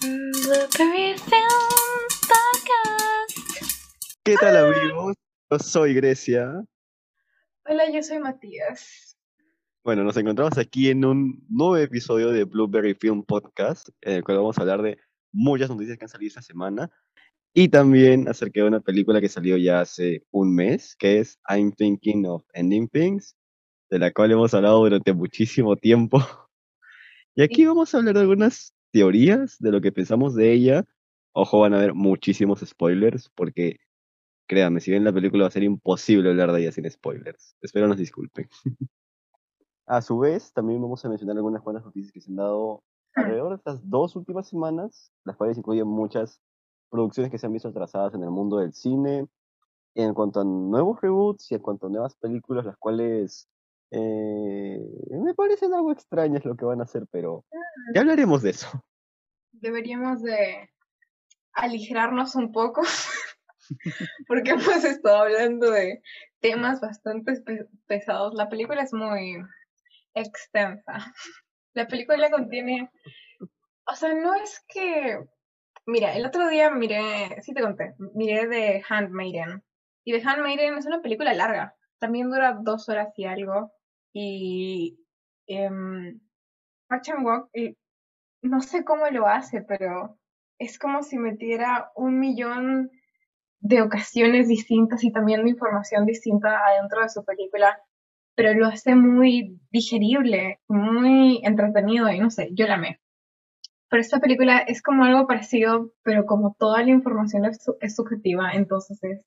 Blueberry Film Podcast. ¿Qué tal amigos? Yo soy Grecia. Hola, yo soy Matías. Bueno, nos encontramos aquí en un nuevo episodio de Blueberry Film Podcast, en el cual vamos a hablar de muchas noticias que han salido esta semana y también acerca de una película que salió ya hace un mes, que es I'm Thinking of Ending Things, de la cual hemos hablado durante muchísimo tiempo. Y aquí vamos a hablar de algunas teorías de lo que pensamos de ella. Ojo, van a haber muchísimos spoilers, porque créanme, si bien la película va a ser imposible hablar de ella sin spoilers. Espero nos disculpen. a su vez, también vamos a mencionar algunas buenas noticias que se han dado alrededor de estas dos últimas semanas, las cuales incluyen muchas producciones que se han visto atrasadas en el mundo del cine, en cuanto a nuevos reboots y en cuanto a nuevas películas, las cuales eh, me parecen algo extrañas lo que van a hacer, pero ya hablaremos de eso. Deberíamos de aligerarnos un poco, porque hemos estado hablando de temas bastante pe- pesados. La película es muy extensa. La película contiene, o sea, no es que, mira, el otro día miré, sí te conté, miré de Handmaiden. Y The Handmaiden es una película larga, también dura dos horas y algo. Y em, Park Chan-wook, eh, no sé cómo lo hace, pero es como si metiera un millón de ocasiones distintas y también de información distinta adentro de su película, pero lo hace muy digerible, muy entretenido y no sé, yo la amé. Pero esta película es como algo parecido, pero como toda la información es subjetiva, entonces es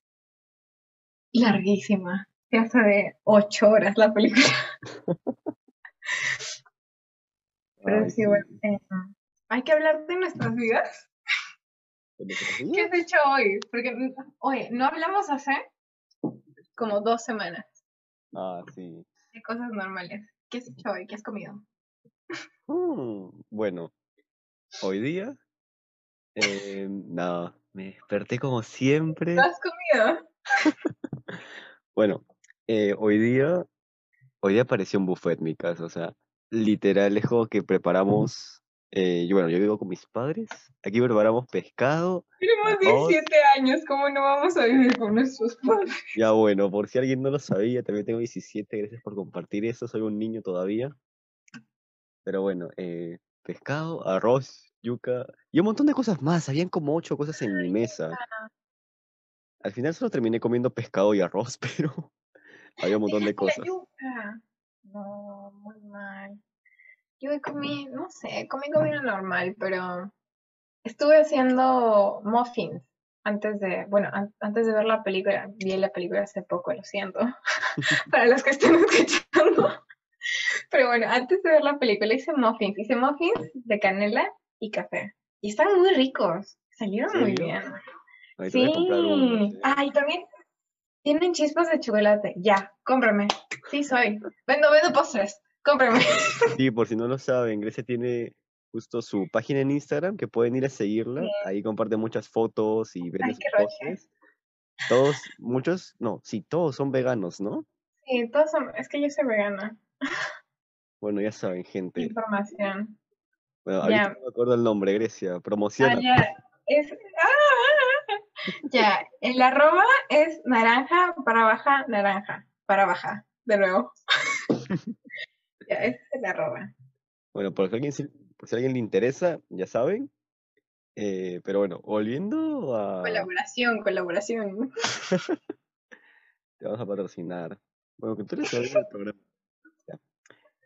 larguísima. Se hace de ocho horas la película. Pero Ay, sí, bueno, eh, hay que hablar de nuestras vidas. ¿De qué has hecho hoy? Porque, oye, no hablamos hace como dos semanas Ah, sí. de cosas normales. ¿Qué has hecho hoy? ¿Qué has comido? Mm, bueno, hoy día, eh, nada, me desperté como siempre. ¿Qué has comido? Bueno, eh, hoy día, hoy día apareció un buffet en mi casa, o sea, literal es como que preparamos, eh, yo, bueno, yo vivo con mis padres, aquí preparamos pescado, Tenemos Arroz. 17 años, ¿cómo no vamos a vivir con nuestros padres? ya bueno, por si alguien no lo sabía, también tengo 17, gracias por compartir eso, soy un niño todavía, pero bueno, eh, pescado, arroz, yuca y un montón de cosas más, habían como ocho cosas en mi mesa. Al final solo terminé comiendo pescado y arroz, pero había un montón de cosas. yuca. No, muy mal. Yo comí, no sé, comí comida normal, pero estuve haciendo muffins antes de, bueno, an- antes de ver la película. Vi la película hace poco, lo siento, para los que estén escuchando. Pero bueno, antes de ver la película hice muffins, hice muffins de canela y café. Y están muy ricos, salieron muy bien. Ahí comprar unos, Sí. Ah, y también tienen chispas de chocolate. Ya, cómprame. Sí, soy. Vendo, vendo postres. Cómprame. Sí, por si no lo saben, Grecia tiene justo su página en Instagram que pueden ir a seguirla. Sí. Ahí comparte muchas fotos y vende Ay, sus postres. Todos, muchos, no, sí, todos son veganos, ¿no? Sí, todos son. Es que yo soy vegana. Bueno, ya saben, gente. Información. Bueno, ahorita Ya. no me acuerdo el nombre, Grecia. Ah, Promociona. ya. Es. ¡Ah! Ya, el arroba es naranja para baja, naranja para baja. De nuevo. ya, ese es el arroba. Bueno, por si, alguien, por si a alguien le interesa, ya saben. Eh, pero bueno, volviendo a... Colaboración, colaboración. Te vamos a patrocinar. Bueno, que tú eres el programa.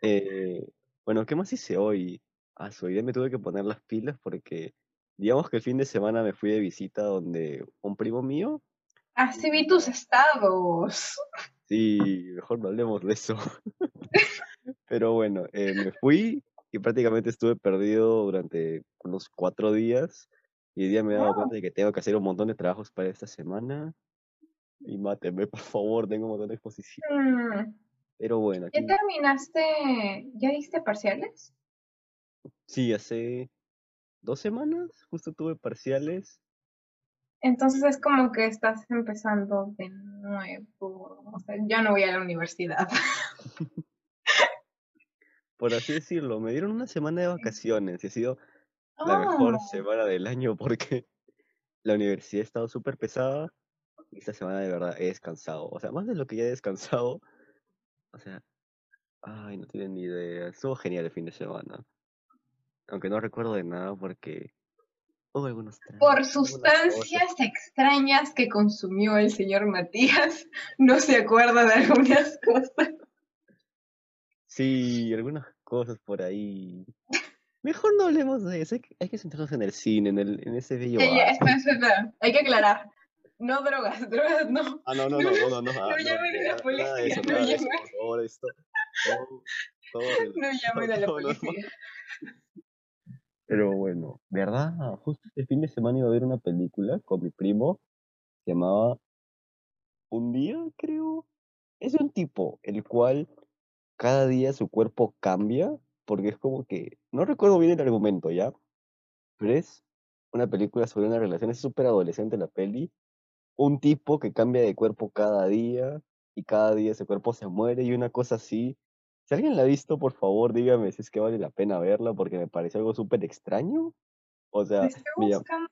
Eh, bueno, ¿qué más hice hoy? Ah, su día me tuve que poner las pilas porque, digamos que el fin de semana me fui de visita donde un primo mío. Así vi tus estados. Sí, mejor no hablemos de eso. Pero bueno, eh, me fui y prácticamente estuve perdido durante unos cuatro días. Y hoy día me he dado cuenta de que tengo que hacer un montón de trabajos para esta semana. Y máteme, por favor, tengo un montón de exposición. Mm, Pero bueno, ¿Ya terminaste? ¿Ya diste parciales? sí, hace dos semanas justo tuve parciales. Entonces es como que estás empezando de nuevo. O sea, yo no voy a la universidad. por así decirlo. Me dieron una semana de vacaciones y ha sido la mejor Ah, semana del año porque la universidad ha estado súper pesada y esta semana de verdad he descansado. O sea, más de lo que ya he descansado. O sea, ay, no tienen ni idea. Estuvo genial el fin de semana. Aunque no recuerdo de nada porque hubo algunos tragos, por sustancias extrañas que consumió el señor Matías, no se acuerda de algunas cosas. Sí, algunas cosas por ahí. Mejor no hablemos de eso. Hay que, hay que centrarnos en el cine, en, el, en ese bello ya, arte. espera, espera. Hay que aclarar. No drogas, drogas no. Ah, no, no, no, no, no, no. ah, No llamen a la policía, no llamen. por favor, esto. Todo, todo el- No llamen a la policía. Pero bueno, ¿verdad? Justo este fin de semana iba a ver una película con mi primo. Se llamaba Un día, creo. Es un tipo, el cual cada día su cuerpo cambia, porque es como que. No recuerdo bien el argumento, ¿ya? Pero es una película sobre una relación, es súper adolescente la peli. Un tipo que cambia de cuerpo cada día y cada día ese cuerpo se muere y una cosa así. Si alguien la ha visto, por favor, dígame si es que vale la pena verla porque me parece algo súper extraño. O La sea, estoy me llam- buscando,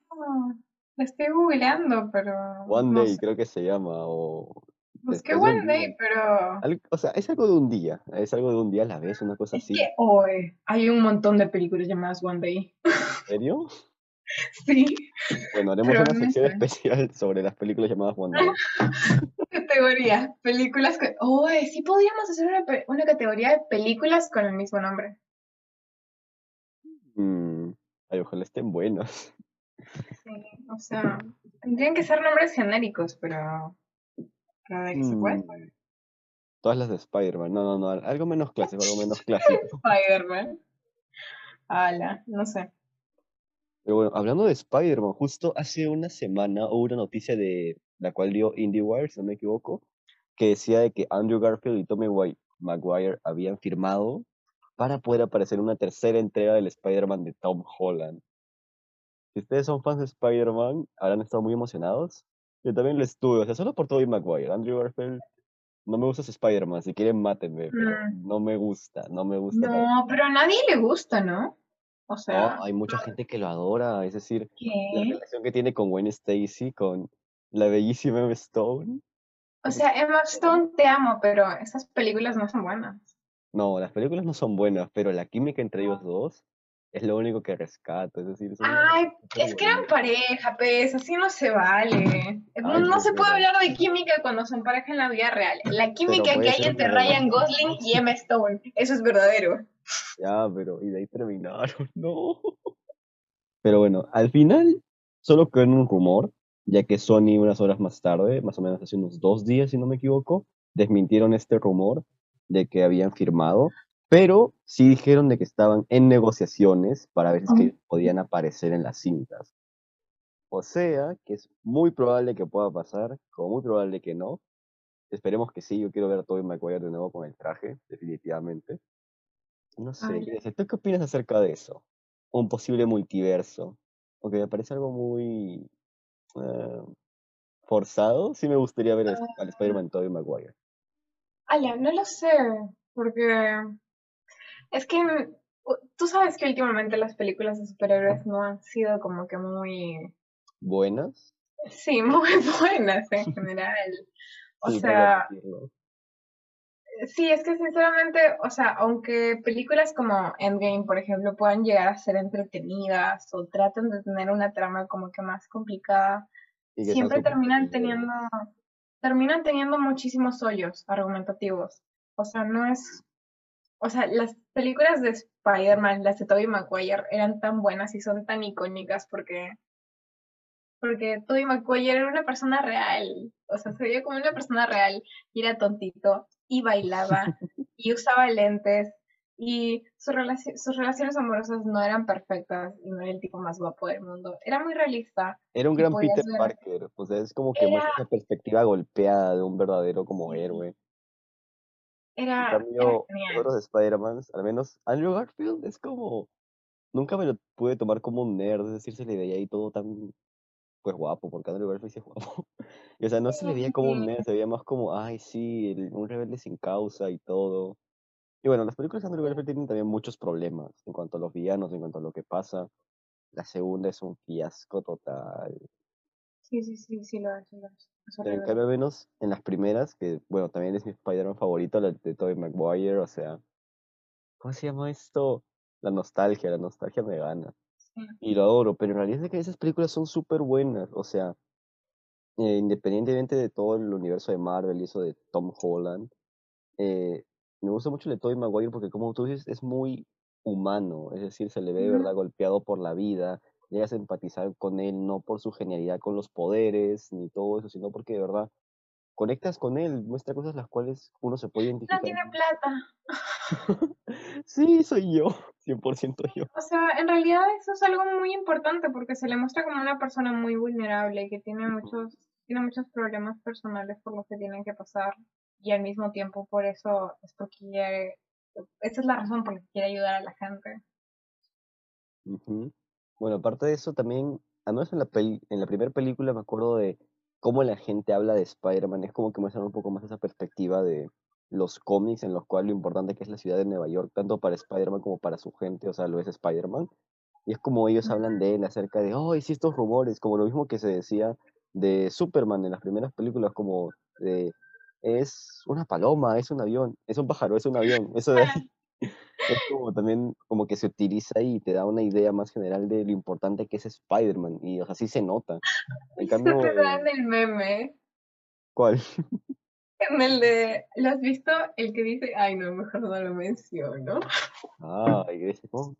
la estoy googleando, pero One no Day sé. creo que se llama, o Busqué después de One Day, día. pero o sea, es algo de un día, es algo de un día a la vez, una cosa es así. que hoy hay un montón de películas llamadas One Day. ¿En serio? Sí, Bueno, haremos pero una no sección sé. especial sobre las películas llamadas Day. Categoría, películas que... Oh, sí podríamos hacer una, una categoría de películas con el mismo nombre. Mm, ay, ojalá estén buenas. Sí, o sea, tendrían que ser nombres genéricos, pero... De que se puede. Mm, todas las de Spider-Man. No, no, no, algo menos clásico, algo menos clásico. Spider-Man. Ala, no sé. Pero bueno, hablando de Spider-Man, justo hace una semana hubo una noticia de la cual dio IndieWire, si no me equivoco, que decía de que Andrew Garfield y Wi- Maguire habían firmado para poder aparecer en una tercera entrega del Spider-Man de Tom Holland. Si ustedes son fans de Spider-Man, habrán estado muy emocionados. Yo también lo estuve, o sea, solo por Tobey Maguire. Andrew Garfield, no me gusta Spider-Man, si quieren mátenme, pero Mm. no me gusta, no me gusta. para No, pero a nadie le gusta, ¿no? O No, sea, hay mucha gente que lo adora, es decir, la relación que tiene con Gwen Stacy, con la bellísima Emma Stone. O sea, Emma Stone, te amo, pero esas películas no son buenas. No, las películas no son buenas, pero la química entre ellos dos es lo único que rescato, es decir, Ay, es que eran pareja, pues, así no se vale. No, Ay, no no, se puede hablar de química cuando son pareja en la vida real. La química que hay entre Ryan Gosling y Emma Stone, eso es verdadero. Ya, pero y de ahí terminaron, no. Pero bueno, al final solo quedó en un rumor, ya que Sony unas horas más tarde, más o menos hace unos dos días, si no me equivoco, desmintieron este rumor de que habían firmado, pero sí dijeron de que estaban en negociaciones para ver si ellos podían aparecer en las cintas. O sea, que es muy probable que pueda pasar, como muy probable que no. Esperemos que sí, yo quiero ver a Tobey Maguire de nuevo con el traje, definitivamente. No sé. Grecia, ¿tú qué opinas acerca de eso? Un posible multiverso. Aunque me parece algo muy eh, forzado, sí me gustaría ver al, al Spider-Man Tobey Maguire. Ala, no lo sé, porque es que tú sabes que últimamente las películas de superhéroes no han sido como que muy, ¿Buenas? sí, muy buenas en general. O Sí, sea. Sí, es que sinceramente, o sea, aunque películas como Endgame, por ejemplo, puedan llegar a ser entretenidas o traten de tener una trama como que más complicada, que siempre terminan teniendo, terminan teniendo muchísimos hoyos argumentativos. O sea, no es, o sea, las películas de Spider-Man, las de Tobey Maguire, eran tan buenas y son tan icónicas porque, porque Tobey Maguire era una persona real. O sea, se veía como una persona real y era tontito y bailaba y usaba lentes y su relaci- sus relaciones amorosas no eran perfectas y no era el tipo más guapo del mundo. Era muy realista. Era un y gran Peter ver- Parker, o sea, es como que Era- muestra esa perspectiva golpeada de un verdadero como héroe. En Era, era cambio, los otros Spider-Man, al menos Andrew Garfield es como, nunca me lo pude tomar como un nerd, es decir, se le veía ahí todo tan, pues guapo, porque Andrew Garfield sí es guapo. Y, o sea, no se le veía como un nerd, se veía más como, ay, sí, el- un rebelde sin causa y todo. Y bueno, las películas de Andrew Garfield tienen también muchos problemas en cuanto a los villanos, en cuanto a lo que pasa. la segunda es un fiasco total. Sí, sí, sí, sí lo Pero en cambio, menos en las primeras, que bueno, también es mi Spider-Man favorito, la de Tobey Maguire, o sea, ¿cómo se llama esto? La nostalgia, la nostalgia me gana. Y lo adoro, pero en realidad es que esas películas son súper buenas, o sea, eh, independientemente de todo el universo de Marvel y eso de Tom Holland, eh, me gusta mucho el de Tobey Maguire porque como tú dices, es muy humano, es decir, se le ve de verdad golpeado por la vida, llegas a empatizar con él no por su genialidad con los poderes ni todo eso, sino porque de verdad conectas con él, muestra cosas las cuales uno se puede No identificar. tiene plata. Sí, soy yo, 100% yo. O sea, en realidad eso es algo muy importante porque se le muestra como una persona muy vulnerable que tiene muchos, tiene muchos problemas personales por los que tienen que pasar y al mismo tiempo por eso esto quiere, esa es la razón por la que quiere ayudar a la gente. Ujú. Bueno, aparte de eso, también, al menos en la peli- en la primera película me acuerdo de cómo la gente habla de Spider-Man, es como que muestran un poco más esa perspectiva de los cómics en los cuales lo importante que es la ciudad de Nueva York, tanto para Spider-Man como para su gente, o sea, lo es Spider-Man. Y es como ellos hablan de él acerca de, oh, sí, estos rumores, como lo mismo que se decía de Superman en las primeras películas, como de, es una paloma, es un avión, es un pájaro, es un avión, eso de ahí. Es como también como que se utiliza y te da una idea más general de lo importante que es Spider-Man, y o sea, sí se nota. En Eso cambio, te da eh, en el meme, ¿cuál? en el de, ¿lo has visto? El que dice, ay no, mejor no lo menciono. Ah, y ese, ¿cómo?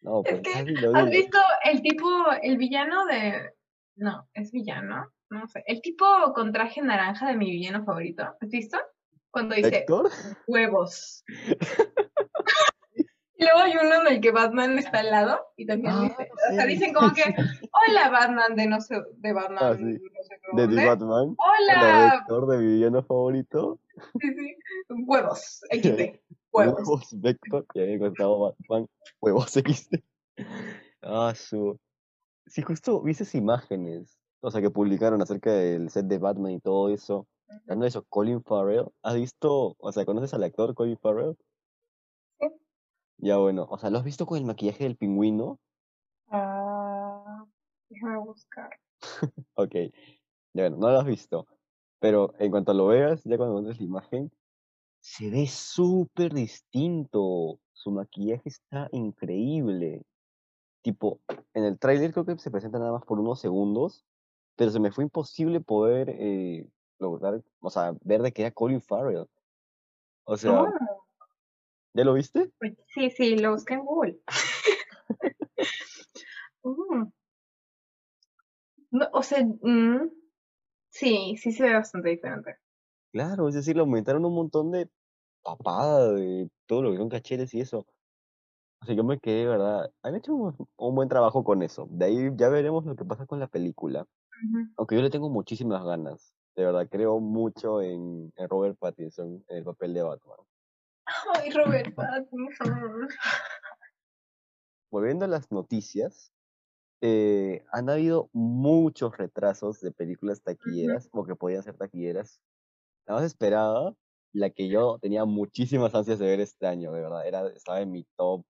No, Es pues, que, ¿has visto el tipo, el villano de, no, es villano, no sé, el tipo con traje naranja de mi villano favorito, ¿has visto? Cuando dice ¿Héctor? huevos. Luego hay uno en el que Batman está al lado y también Ah, dice, o sea, sí, dicen como que, sí. hola Batman de no sé, de Batman, Ah, sí. no sé De The. Batman. Hola, Héctor, de mi villano favorito. sí, sí, huevos, XD, huevos. Huevos, Vector. Y ahí encontraba Batman. Huevos XD. Ah, su. Sí, justo vi esas imágenes. O sea, que publicaron acerca del set de Batman y todo eso. Dando eso, Colin Farrell. ¿Has visto? O sea, ¿conoces al actor Colin Farrell? Ya bueno, o sea, ¿lo has visto con el maquillaje del pingüino? Ah, déjame buscar. Ok. Ya bueno, no lo has visto. Pero en cuanto lo veas, ya cuando encuentres la imagen, se ve súper distinto. Su maquillaje está increíble. Tipo, en el tráiler creo que se presenta nada más por unos segundos, pero se me fue imposible poder eh, lograr, o sea, ver de que era Colin Farrell. O sea, Oh, ¿ya lo viste? pues sí, sí, lo busqué en Google. Mm. No, o sea, mm, sí, sí se ve bastante diferente. Claro, es decir, le aumentaron un montón de papada, de todo lo que son cachetes y eso. O sea, yo me quedé, ¿verdad? Han hecho un, un buen trabajo con eso. De ahí ya veremos lo que pasa con la película. Aunque yo le tengo muchísimas ganas. De verdad, creo mucho en, en Robert Pattinson en el papel de Batman. Ay, Robert Pattinson. Volviendo a las noticias, eh, han habido muchos retrasos de películas taquilleras o que podían ser taquilleras. La más esperada, la que yo tenía muchísimas ansias de ver este año, de verdad, era, estaba en mi top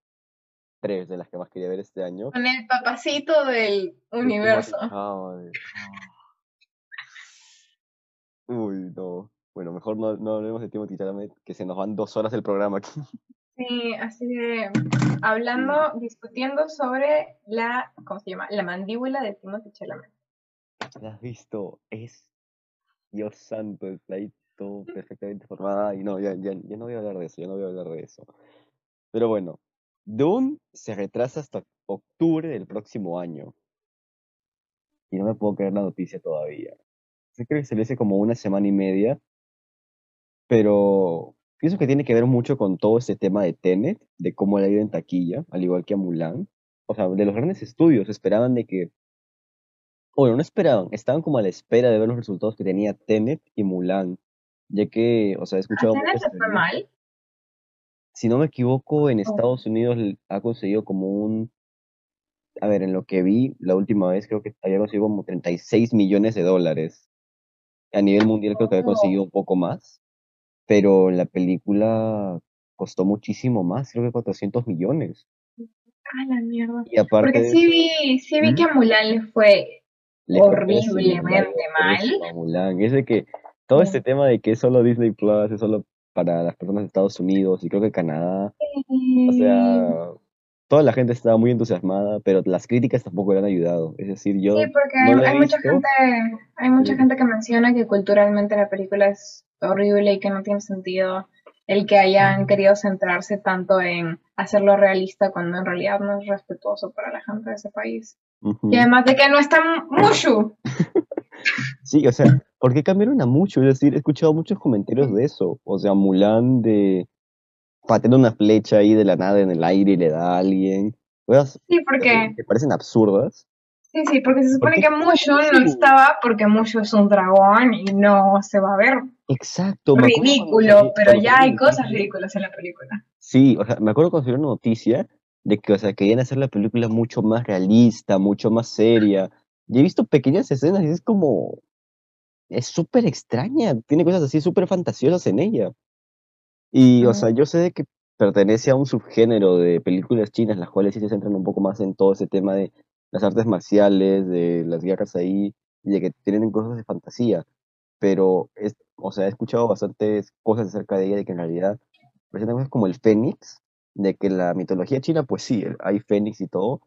3 de las que más quería ver este año. Con el papacito del universo. Uy, no. Bueno, mejor no, no hablemos de Timothy Chalamet, que se nos van dos horas del programa aquí. Sí, así de hablando, discutiendo sobre la, ¿cómo se llama? La mandíbula de Timothy Chalamet. ¿La has visto? Es, Dios santo, está ahí todo perfectamente formada. Y no, ya, ya, ya no voy a hablar de eso, ya no voy a hablar de eso. Pero bueno, Dune se retrasa hasta octubre del próximo año. Y no me puedo creer la noticia todavía. Sé que se le hace como una semana y media, pero pienso que tiene que ver mucho con todo este tema de Tenet, de cómo le ha ido en taquilla, al igual que a Mulan. O sea, de los grandes estudios esperaban de que bueno, no esperaban, estaban como a la espera de ver los resultados que tenía Tenet y Mulan, ya que, o sea, he ¿A escuchado Tenet le fue mal? Si no me equivoco, en Oh. Estados Unidos ha conseguido como un, a ver, en lo que vi la última vez, creo que había conseguido como 36 millones de dólares. A nivel mundial creo que había Oh. conseguido un poco más, pero la película costó muchísimo más, creo que 400 millones. Ah, la mierda. Y aparte Porque sí vi, sí vi que a Mulan le fue le fue horriblemente mal. a Mulan. Es de que todo este tema de que es solo Disney Plus, es solo para las personas de Estados Unidos y creo que Canadá, o sea, toda la gente estaba muy entusiasmada, pero las críticas tampoco le han ayudado. Es decir, yo Sí, porque no hay, mucha gente, hay mucha gente que menciona que culturalmente la película es horrible y que no tiene sentido el que hayan querido centrarse tanto en hacerlo realista cuando en realidad no es respetuoso para la gente de ese país. Y además de que no está Mushu. Sí, o sea, ¿por qué cambiaron a mucho? Es decir, he escuchado muchos comentarios de eso. O sea, Mulan de pateando una flecha ahí de la nada en el aire y le da a alguien. Cosas Sí, porque, que parecen absurdas. sí, sí, porque se supone qué que Mushu no estaba porque Mushu es un dragón y no se va a ver. Exacto. Ridículo, pero ya hay cosas ridículas en la película. Sí, o sea, me acuerdo cuando salió una noticia de que, o sea, querían hacer la película mucho más realista, mucho más seria. Y he visto pequeñas escenas y es como... Es súper extraña, tiene cosas así súper fantasiosas en ella. Y, o Ujú. sea, yo sé que pertenece a un subgénero de películas chinas, las cuales sí se centran un poco más en todo ese tema de las artes marciales, de las guerras ahí, y de que tienen cosas de fantasía. Pero, es, o sea, he escuchado bastantes cosas acerca de ella, de que en realidad presentan cosas como el Fénix, de que la mitología china, pues sí, el- hay Fénix y todo,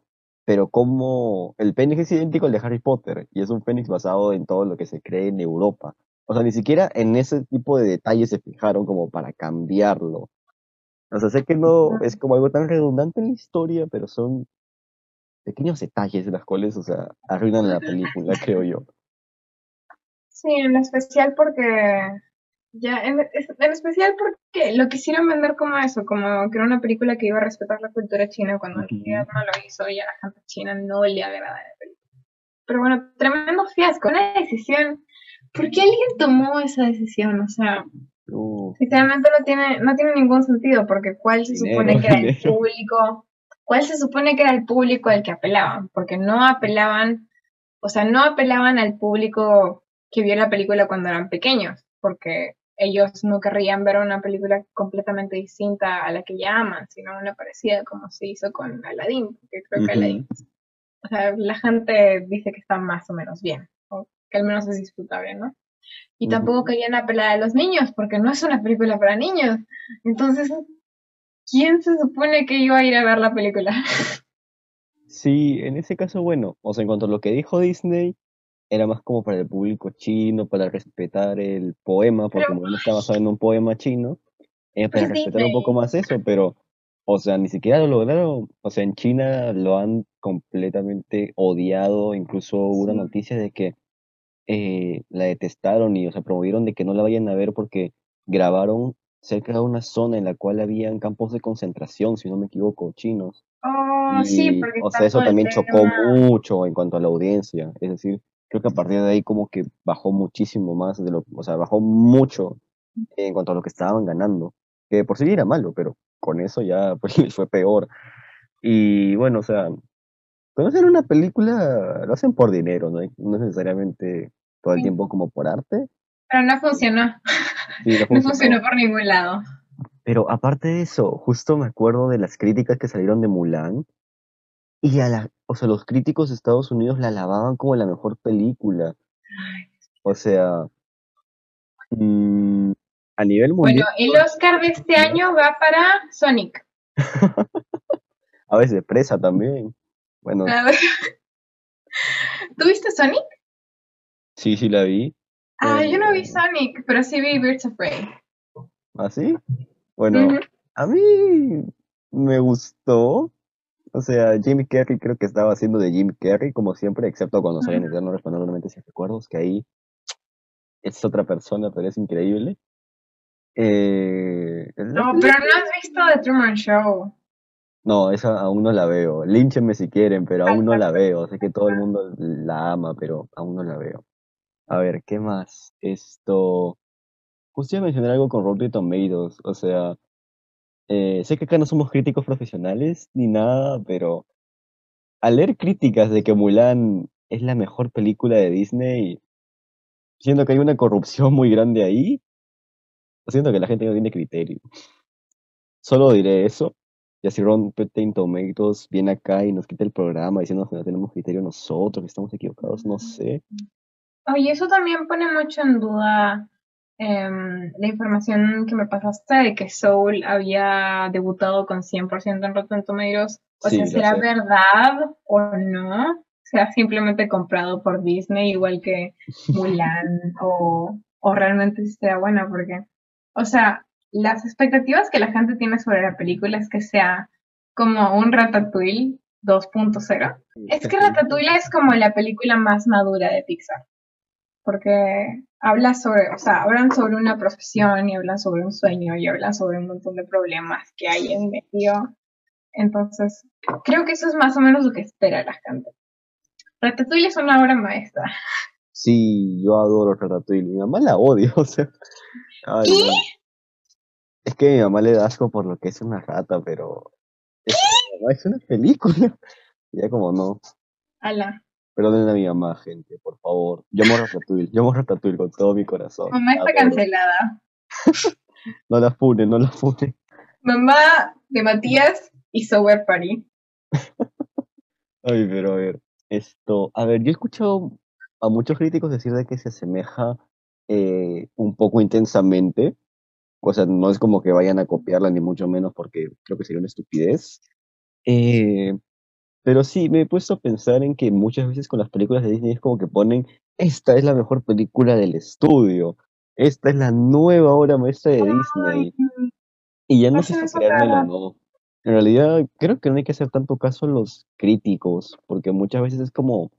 pero como el Fénix es idéntico al de Harry Potter, y es un Fénix basado en todo lo que se cree en Europa. O sea, ni siquiera en ese tipo de detalles se fijaron como para cambiarlo. O sea, sé que no es como algo tan redundante en la historia, pero son pequeños detalles de las cuales, o sea, arruinan la película, creo yo. Sí, en especial porque ya en, en especial porque lo quisieron vender como eso, como que era una película que iba a respetar la cultura china cuando en realidad no lo hizo y a la gente china no le agrada la película. Pero bueno, tremendo fiasco, una decisión. ¿Por qué alguien tomó esa decisión? O sea, Uh, sinceramente no tiene, no tiene ningún sentido, porque ¿cuál se Dinero, supone que era el público? ¿Cuál se supone que era el público al que apelaban? Porque no apelaban, o sea, no apelaban al público que vio la película cuando eran pequeños, porque ellos no querrían ver una película completamente distinta a la que ya aman, sino una parecida como se hizo con Aladdin, porque creo que. Aladdin, o sea, la gente dice que está más o menos bien, que al menos es disfrutable, ¿no? Y tampoco querían apelar a los niños, porque no es una película para niños. Entonces, ¿quién se supone que iba a ir a ver la película? Sí, en ese caso, bueno, o sea, en cuanto a lo que dijo Disney, era más como para el público chino, para respetar el poema, porque Pero- Mulan está basado en un poema chino, eh, para Es respetar un poco más eso, pero, o sea, ni siquiera lo lograron, o sea, en China lo han completamente odiado, incluso hubo una noticia de que eh, la detestaron y, o sea, promovieron de que no la vayan a ver porque grabaron cerca de una zona en la cual habían campos de concentración, si no me equivoco, chinos. Oh, sí, Y, porque o sea, eso también chocó mucho en cuanto a la audiencia. Es decir, creo que a partir de ahí como que bajó muchísimo más de lo, o sea, bajó mucho en cuanto a lo que estaban ganando. Que por sí era malo, pero con eso ya pues fue peor. Y bueno, o sea, cuando hacen una película lo hacen por dinero, ¿no? No es necesariamente todo el Sí. tiempo como por arte. Pero no funcionó. Sí, no No funcionó. por ningún lado. Pero aparte de eso, justo me acuerdo de las críticas que salieron de Mulan. Y a la, o sea, los críticos de Estados Unidos la alababan como la mejor película. O sea, mm, a nivel Bueno, mundial, el Oscar de este año va para Sonic. a veces presa también. Bueno, A ver. ¿Tú viste Sonic? sí, sí la vi. Ah, yo no vi Eh, Sonic, pero sí vi Birds of Prey. ¿Así? Bueno, Ujú. a mí me gustó. O sea, Jim Carrey creo que estaba haciendo de Jim Carrey, como siempre, excepto cuando sale en Ujú. Eterno Resplandor sin recuerdos, que ahí es otra persona, pero es increíble. Eh, No, pero no has visto The Truman Show. No, esa aún no la veo. Línchenme si quieren, pero aún no la veo. Sé que todo el mundo la ama, pero aún no la veo. A ver, ¿qué más? Esto. Justo iba a mencionar algo con Rotten Tomatoes. O sea, eh, sé que acá no somos críticos profesionales ni nada, pero al leer críticas de que Mulan es la mejor película de Disney, siento que hay una corrupción muy grande ahí. Siento que la gente no tiene criterio. Solo diré eso. Y así Rotten Tomatoes viene acá y nos quita el programa diciendo que no tenemos criterio nosotros, que estamos equivocados, no sé. Oye, eso también pone mucho en duda em, la información que me pasaste de que Soul había debutado con 100% en Rotten Tomatoes. O Sí, sea, ¿será sé. verdad o no? ¿Será simplemente comprado por Disney igual que Mulan? o, o realmente será buena? Porque, o sea, las expectativas que la gente tiene sobre la película es que sea como un Ratatouille 2.0. Es que Ratatouille es como la película más madura de Pixar. Porque habla sobre, o sea, hablan sobre una profesión y hablan sobre un sueño y hablan sobre un montón de problemas que hay en medio. Entonces, creo que eso es más o menos lo que espera la gente. Ratatouille es una obra maestra. Sí, yo adoro Ratatouille. Mi mamá la odia, o sea. ay, ¿Qué? Que mi mamá le da asco por lo que es una rata, pero. Es, es una película. Ya como no. Ala. Perdonen a mi mamá, gente, por favor. Yo amo Ratatouille. Yo amo Ratatouille con todo mi corazón. Mamá está Adoro. cancelada. No la funen, no la funen. Mamá de Matías y Sober Party. Ay, pero a ver, esto, a ver, yo he escuchado a muchos críticos decir de que se asemeja eh, un poco intensamente, o sea, no es como que vayan a copiarla ni mucho menos porque creo que sería una estupidez. Eh, pero sí, me he puesto a pensar en que muchas veces con las películas de Disney es como que ponen, esta es la mejor película del estudio, esta es la nueva obra maestra de Disney. Y ya no sé Hacen si creérmelo o no. En realidad, creo que no hay que hacer tanto caso a los críticos, porque muchas veces es como,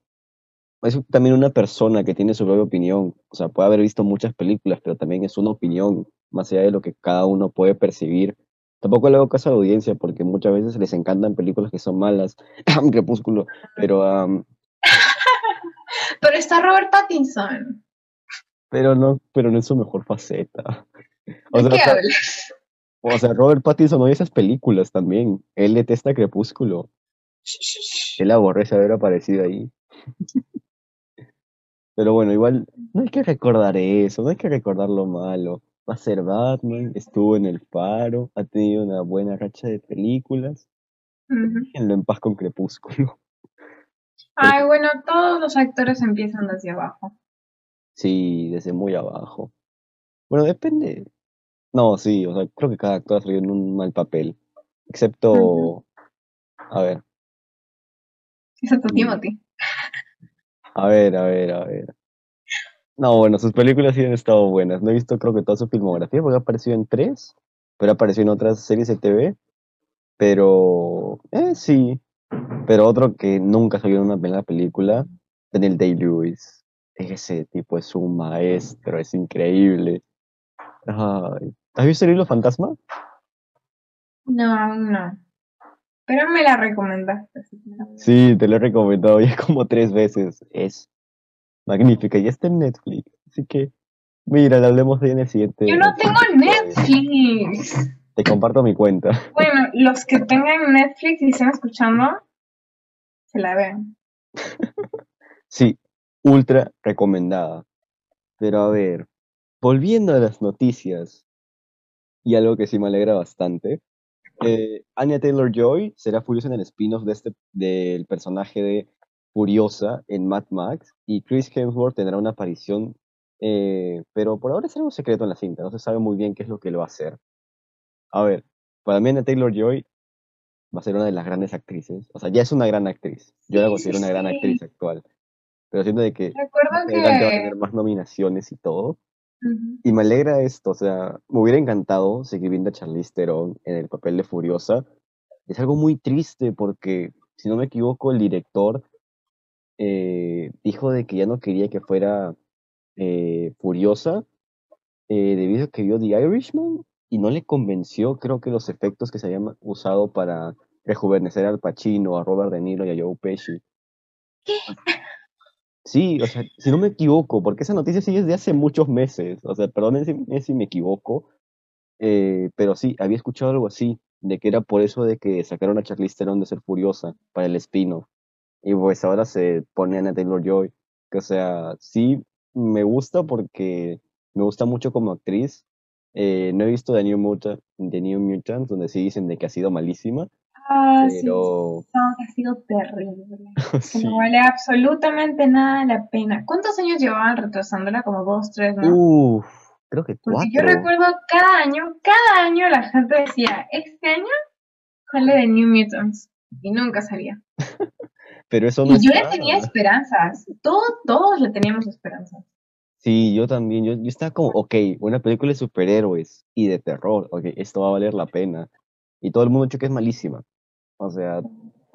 es también una persona que tiene su propia opinión. O sea, puede haber visto muchas películas, pero también es una opinión, más allá de lo que cada uno puede percibir. Tampoco le hago caso a la audiencia, porque muchas veces les encantan películas que son malas, Crepúsculo, pero, am, Pero está Robert Pattinson. pero no, pero no es su mejor faceta. O ¿De sea, qué o sea, hablas? o sea, Robert Pattinson odia esas películas también. Él detesta Crepúsculo. Él aborrece haber aparecido ahí. Pero bueno, igual no hay que recordar eso, no hay que recordar lo malo. Va a ser Batman, estuvo en el faro, ha tenido una buena racha de películas. Ujú. Déjenlo en paz con Crepúsculo. Ay, bueno, todos los actores empiezan desde abajo. Sí, desde muy abajo. Bueno, depende. No, sí, o sea, creo que cada actor ha salido en un mal papel. Excepto. A ver, Excepto Mm. Timothy. a ver, a ver, a ver. No, bueno, sus películas sí han estado buenas. No he visto creo que toda su filmografía porque ha aparecido en tres, pero ha aparecido en otras series de TV. Pero, eh, sí. Pero otro que nunca salió en una película, Daniel Day-Lewis. Ese tipo es un maestro, es increíble. Ay. ¿Has visto el hilo fantasma? No, aún no. Pero me la recomendaste. Sí, te lo he recomendado ya como tres veces. Es magnífica. Ya está en Netflix. Así que, mira, la hablemos de en el siguiente. Yo no tengo Netflix. Te comparto mi cuenta. Bueno, los que tengan Netflix y estén escuchando, se la ven. Sí, ultra recomendada. Pero a ver, volviendo a las noticias, y algo que sí me alegra bastante, eh, Anya Taylor-Joy será Furiosa en el spin-off de este, del personaje de Furiosa en Mad Max, y Chris Hemsworth tendrá una aparición, eh, pero por ahora es algo secreto en la cinta, no se sabe muy bien qué es lo que él va a hacer. A ver, para mí Anya Taylor-Joy va a ser una de las grandes actrices, o sea, ya es una gran actriz, yo la considero sí, una gran actriz actual, pero siento de que Recuerdo adelante va a que... tener más nominaciones y todo. Y me alegra esto, o sea, me hubiera encantado seguir viendo a Charlize Theron en el papel de Furiosa. Es algo muy triste porque, si no me equivoco, el director eh, dijo de que ya no quería que fuera eh, Furiosa eh, debido a que vio The Irishman y no le convenció, creo que los efectos que se habían usado para rejuvenecer al Pacino, a Robert De Niro y a Joe Pesci. Sí, o sea, si no me equivoco, porque esa noticia sí es de hace muchos meses, o sea, perdónenme si, si me equivoco, eh, pero sí, había escuchado algo así, de que era por eso de que sacaron a Charlize Theron de ser furiosa para el spin-off, y pues ahora se pone a Anna Taylor-Joy, que o sea, sí me gusta porque me gusta mucho como actriz, Eh, no he visto The New, Mutant, The New Mutants, donde sí dicen de que ha sido malísima, Ah, pero sí, no, ha sido terrible. Que sí. no vale absolutamente nada la pena. ¿Cuántos años llevaban retrasándola? Como dos, tres, ¿no? Uf, creo que Porque yo cuatro. recuerdo cada año, cada año la gente decía, este año sale de New Mutants. Y nunca salía. Pero eso no Y yo le tenía esperanzas. Todos, todos le teníamos esperanzas. Sí, yo también. Yo, yo estaba como, ok, una película de superhéroes y de terror. Ok, esto va a valer la pena. Y todo el mundo ha dicho que es malísima. O sea,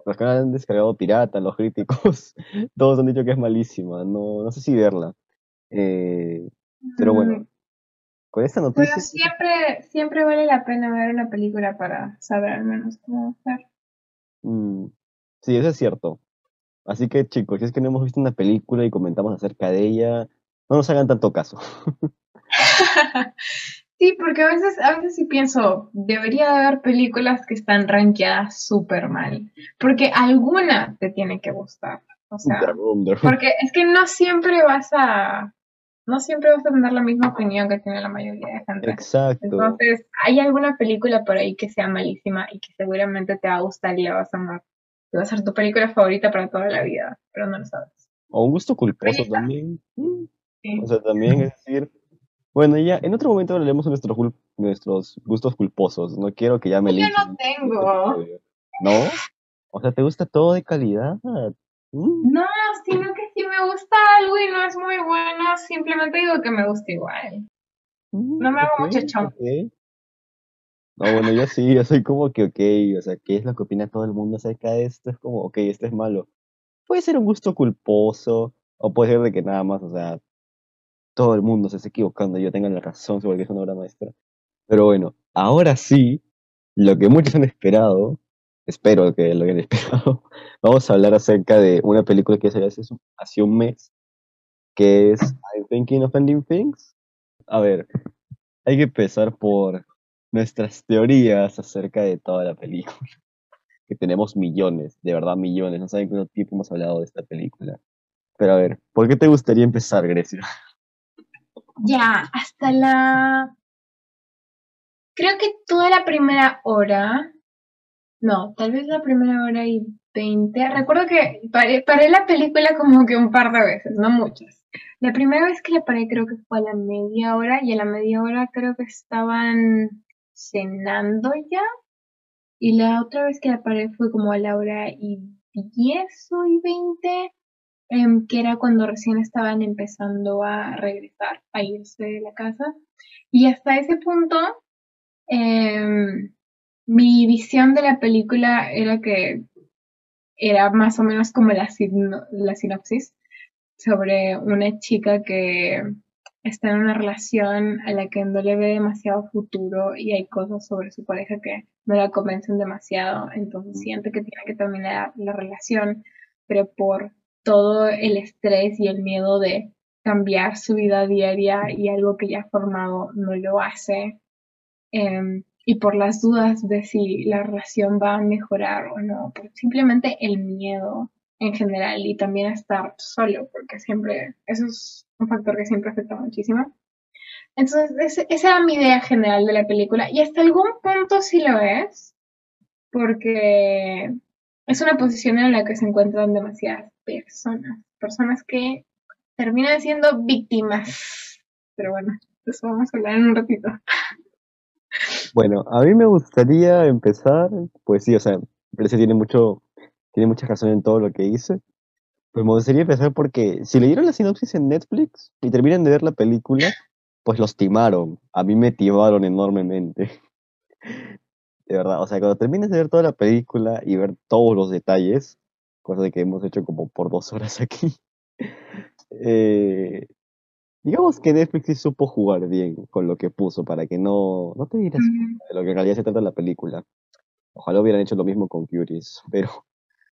los que han descargado pirata, los críticos, todos han dicho que es malísima. No, no sé si verla. Eh, pero bueno, Mm, con esta Pero noticia. siempre, siempre vale la pena ver una película para saber al menos cómo hacer. mm, sí, eso es cierto. Así que chicos, si es que no hemos visto una película y comentamos acerca de ella, no nos hagan tanto caso. Sí, porque a veces, a veces sí pienso, debería de haber películas que están rankeadas súper mal, porque alguna te tiene que gustar. O sea, porque es que no siempre vas a, no siempre vas a tener la misma opinión que tiene la mayoría de gente. Exacto. Entonces, hay alguna película por ahí que sea malísima y que seguramente te va a gustar y la vas a amar. Va a ser tu película favorita para toda la vida, pero no lo sabes. O un gusto culposo también. Mm, Sí. O sea, también es decir, bueno, ya en otro momento hablaremos de nuestros, gustos culposos. No quiero que ya me Yo no en tengo. ¿No? O sea, ¿te gusta todo de calidad? Mm, No, sino que si me gusta algo y no es muy bueno, simplemente digo que me gusta igual. mm, No me hago mucho chongo. No, bueno, yo sí, yo soy como que, ok, o sea, ¿qué es lo que opina todo el mundo acerca de esto? Es como, ok, esto es malo. Puede ser un gusto culposo, o puede ser de que nada más, o sea, todo el mundo se esté equivocando y yo tenga la razón sobre que es una obra maestra. Pero bueno, ahora sí, lo que muchos han esperado, espero que lo hayan esperado, vamos a hablar acerca de una película que salió hace, hace un mes, que es I'm Thinking of Ending Things. A ver, hay que empezar por nuestras teorías acerca de toda la película. Que tenemos millones, de verdad millones. No saben cuánto tiempo hemos hablado de esta película. Pero a ver, ¿por qué te gustaría empezar, Grecia? Ya, hasta la... Creo que toda la primera hora, no, tal vez la primera hora y veinte. Recuerdo que paré, paré la película como que un par de veces, no muchas. La primera vez que la paré creo que fue a la media hora y a la media hora creo que estaban cenando ya. Y la otra vez que la paré fue como a la hora y diez o y veinte em, que era cuando recién estaban empezando a regresar, a irse de la casa. Y hasta ese punto, em, mi visión de la película era que era más o menos como la, la sinopsis sobre una chica que está en una relación a la que no le ve demasiado futuro y hay cosas sobre su pareja que no la convencen demasiado, entonces siente que tiene que terminar la relación, pero por todo el estrés y el miedo de cambiar su vida diaria y algo que ya ha formado no lo hace. Em, y por las dudas de si la relación va a mejorar o no, simplemente el miedo en general y también estar solo, porque siempre, eso es un factor que siempre afecta muchísimo. Entonces, ese- esa era mi idea general de la película y hasta algún punto sí lo es, porque es una posición en la que se encuentran demasiadas personas, personas que terminan siendo víctimas. Pero bueno, eso vamos a hablar en un ratito. Bueno, a mí me gustaría empezar, pues sí, o sea, parece tiene mucho, tiene mucha razón en todo lo que dice. Pues me gustaría empezar porque si leyeron la sinopsis en Netflix y terminan de ver la película, pues los timaron. A mí me timaron enormemente. De verdad, o sea, cuando termines de ver toda la película y ver todos los detalles, cosa de que hemos hecho como por dos horas aquí, eh, digamos que Netflix sí supo jugar bien con lo que puso para que no, no te dieras cuenta de lo que en realidad se trata la película. Ojalá hubieran hecho lo mismo con Curious, pero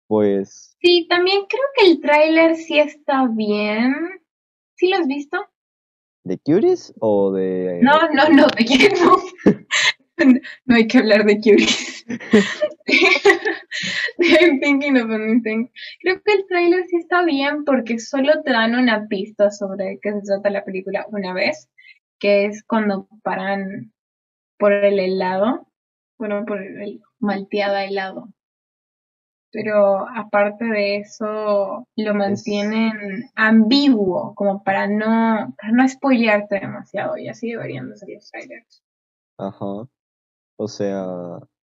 pues Sí, también creo que el tráiler sí está bien. ¿Sí lo has visto? ¿de Curious o de No, no, no, de no. No hay que hablar de Curious. I'm thinking of anything. Creo que el tráiler sí está bien porque solo te dan una pista sobre qué se trata la película una vez, que es cuando paran por el helado, bueno, por el malteada helado. Pero aparte de eso, lo mantienen ambiguo, como para no, para no spoilearte demasiado, y así deberían de ser los trailers. Ajá. O sea,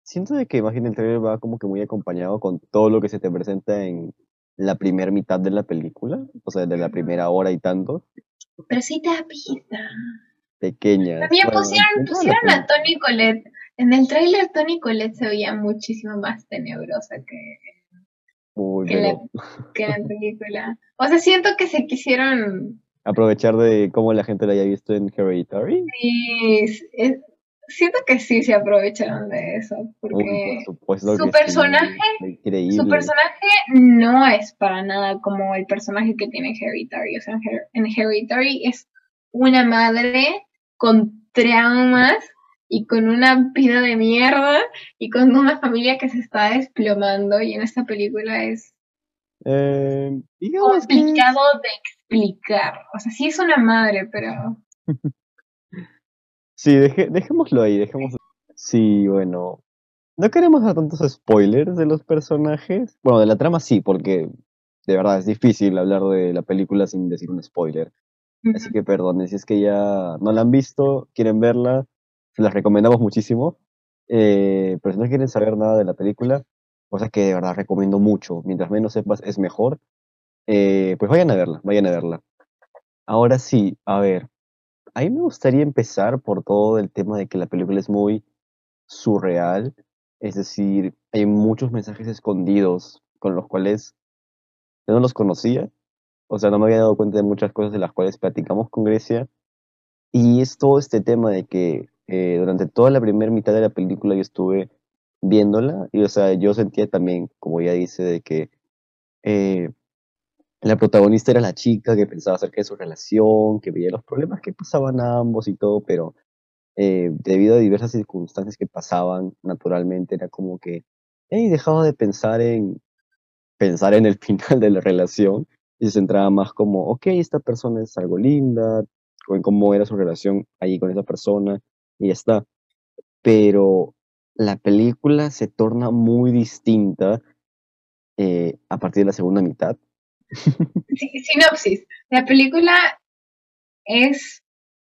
siento de que Imagine el trailer va como que muy acompañado con todo lo que se te presenta en la primera mitad de la película, o sea, de la primera hora y tanto, Pero sí te da pista. pequeñas. También Bueno, pusieron, pusieron a. Tony Colette. En el tráiler Tony Colette se veía muchísimo más tenebrosa que, Uy, que, la, pero que la película. O sea, siento que se quisieron... aprovechar de cómo la gente la haya visto en Hereditary. sí, es- siento que sí se aprovecharon de eso. Porque por su sí, personaje- su personaje no es para nada como el personaje que tiene Hereditary. O sea, en Hereditary es una madre con traumas y con una vida de mierda y con una familia que se está desplomando y en esta película es Eh, que complicado de explicar. O sea, sí es una madre, pero Sí, deje- dejémoslo ahí, dejémoslo. Sí, bueno. No queremos dar tantos spoilers de los personajes. Bueno, de la trama sí, porque de verdad es difícil hablar de la película sin decir un spoiler. Así que perdonen, si es que ya no la han visto, quieren verla, las recomendamos muchísimo. Eh, pero si no quieren saber nada de la película, cosa que de verdad recomiendo mucho, mientras menos sepas es mejor, eh, pues vayan a verla, vayan a verla. Ahora sí, a ver, a mí me gustaría empezar por todo el tema de que la película es muy surreal, es decir, hay muchos mensajes escondidos con los cuales yo no los conocía, o sea, no me había dado cuenta de muchas cosas de las cuales platicamos con Grecia, y es todo este tema de que eh, durante toda la primera mitad de la película yo estuve viéndola, y o sea, yo sentía también, como ella dice, de que eh, la protagonista era la chica que pensaba acerca de su relación, que veía los problemas que pasaban a ambos y todo, pero eh, debido a diversas circunstancias que pasaban naturalmente, era como que hey, dejaba de pensar en pensar en el final de la relación y se centraba más como, ok, esta persona es algo linda, o en cómo era su relación ahí con esa persona, y ya está. Pero la película se torna muy distinta eh, a partir de la segunda mitad. Sinopsis. La película es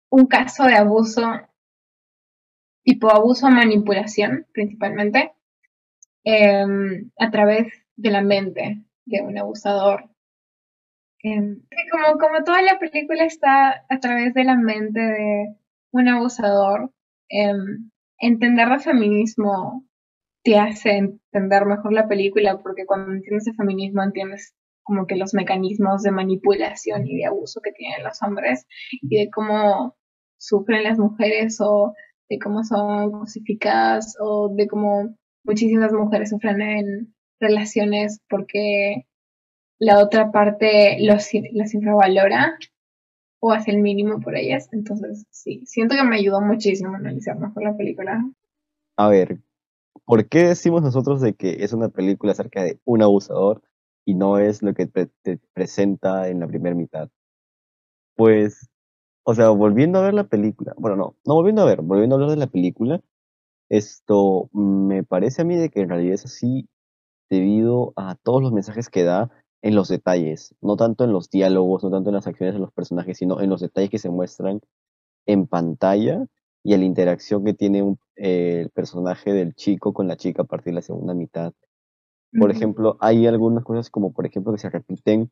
un caso de abuso, tipo abuso manipulación principalmente, em, a través de la mente de un abusador. Y como, como toda la película está a través de la mente de un abusador, em, entender el feminismo te hace entender mejor la película porque cuando entiendes el feminismo entiendes como que los mecanismos de manipulación y de abuso que tienen los hombres y de cómo sufren las mujeres o de cómo son cosificadas o de cómo muchísimas mujeres sufren en relaciones porque la otra parte los, las infravalora o hace el mínimo por ellas. Entonces, sí, siento que me ayudó muchísimo a analizar mejor la película. A ver, ¿por qué decimos nosotros de que es una película acerca de un abusador y no es lo que te, te presenta en la primera mitad? Pues, o sea, volviendo a ver la película, bueno, no, no volviendo a ver, volviendo a hablar de la película, esto me parece a mí de que en realidad es así debido a todos los mensajes que da en los detalles, no tanto en los diálogos, no tanto en las acciones de los personajes, sino en los detalles que se muestran en pantalla y a la interacción que tiene un- eh, el personaje del chico con la chica a partir de la segunda mitad. Por ejemplo, hay algunas cosas como, por ejemplo, que se repiten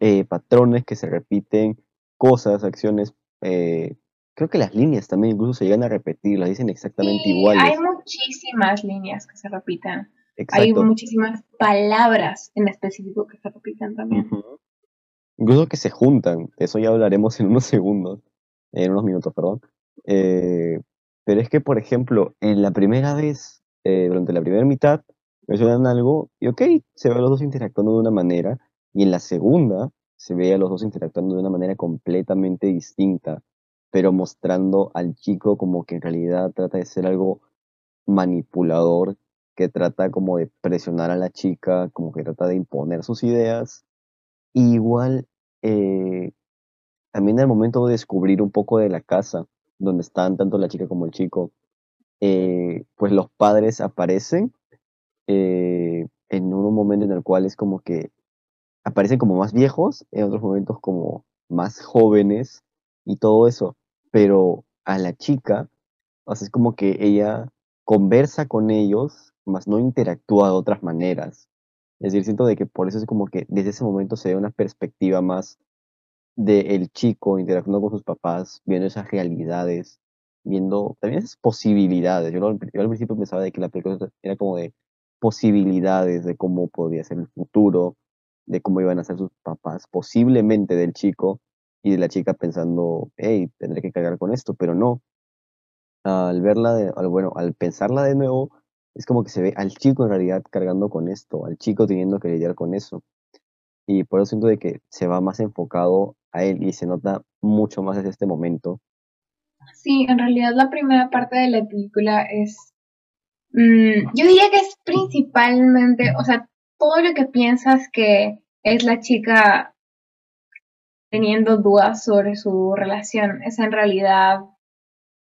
eh, patrones, que se repiten cosas, acciones. eh, creo que las líneas también incluso se llegan a repetir, las dicen exactamente Sí, iguales. hay muchísimas líneas que se repiten. Hay muchísimas palabras en específico que se repiten también. Incluso que se juntan, de eso ya hablaremos en unos segundos, en unos minutos, perdón. Eh, pero es que, por ejemplo, en la primera vez, eh, durante la primera mitad, mencionan algo y ok, se ve a los dos interactuando de una manera, y en la segunda se ve a los dos interactuando de una manera completamente distinta, pero mostrando al chico como que en realidad trata de ser algo manipulador, que trata como de presionar a la chica, como que trata de imponer sus ideas. Y igual, eh, también al momento de descubrir un poco de la casa, donde están tanto la chica como el chico, eh, pues los padres aparecen eh, en un momento en el cual es como que aparecen como más viejos, en otros momentos como más jóvenes y todo eso, pero a la chica, o es como que ella conversa con ellos, más no interactúa de otras maneras. Es decir, siento de que por eso es como que desde ese momento se ve una perspectiva más del chico interactuando con sus papás, viendo esas realidades, viendo también esas posibilidades. Yo, al- principio pensaba de que la película era como de posibilidades de cómo podría ser el futuro, de cómo iban a ser sus papás, posiblemente del chico y de la chica pensando, hey, tendré que cargar con esto, pero no. Al verla, de, bueno, al pensarla de nuevo, es como que se ve al chico en realidad cargando con esto, al chico teniendo que lidiar con eso. Y por eso siento de que se va más enfocado a él y se nota mucho más desde este momento. Sí, en realidad la primera parte de la película es, mm, yo diría que es principalmente, o sea, todo lo que piensas que es la chica teniendo dudas sobre su relación es en realidad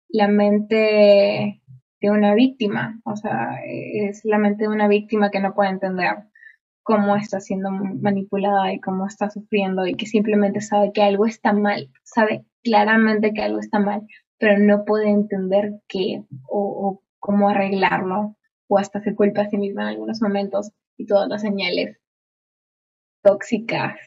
la mente de una víctima, o sea, es la mente de una víctima que no puede entender cómo está siendo manipulada y cómo está sufriendo y que simplemente sabe que algo está mal, sabe claramente que algo está mal, pero no puede entender qué o, cómo arreglarlo o hasta se culpa a sí misma en algunos momentos y todas las señales tóxicas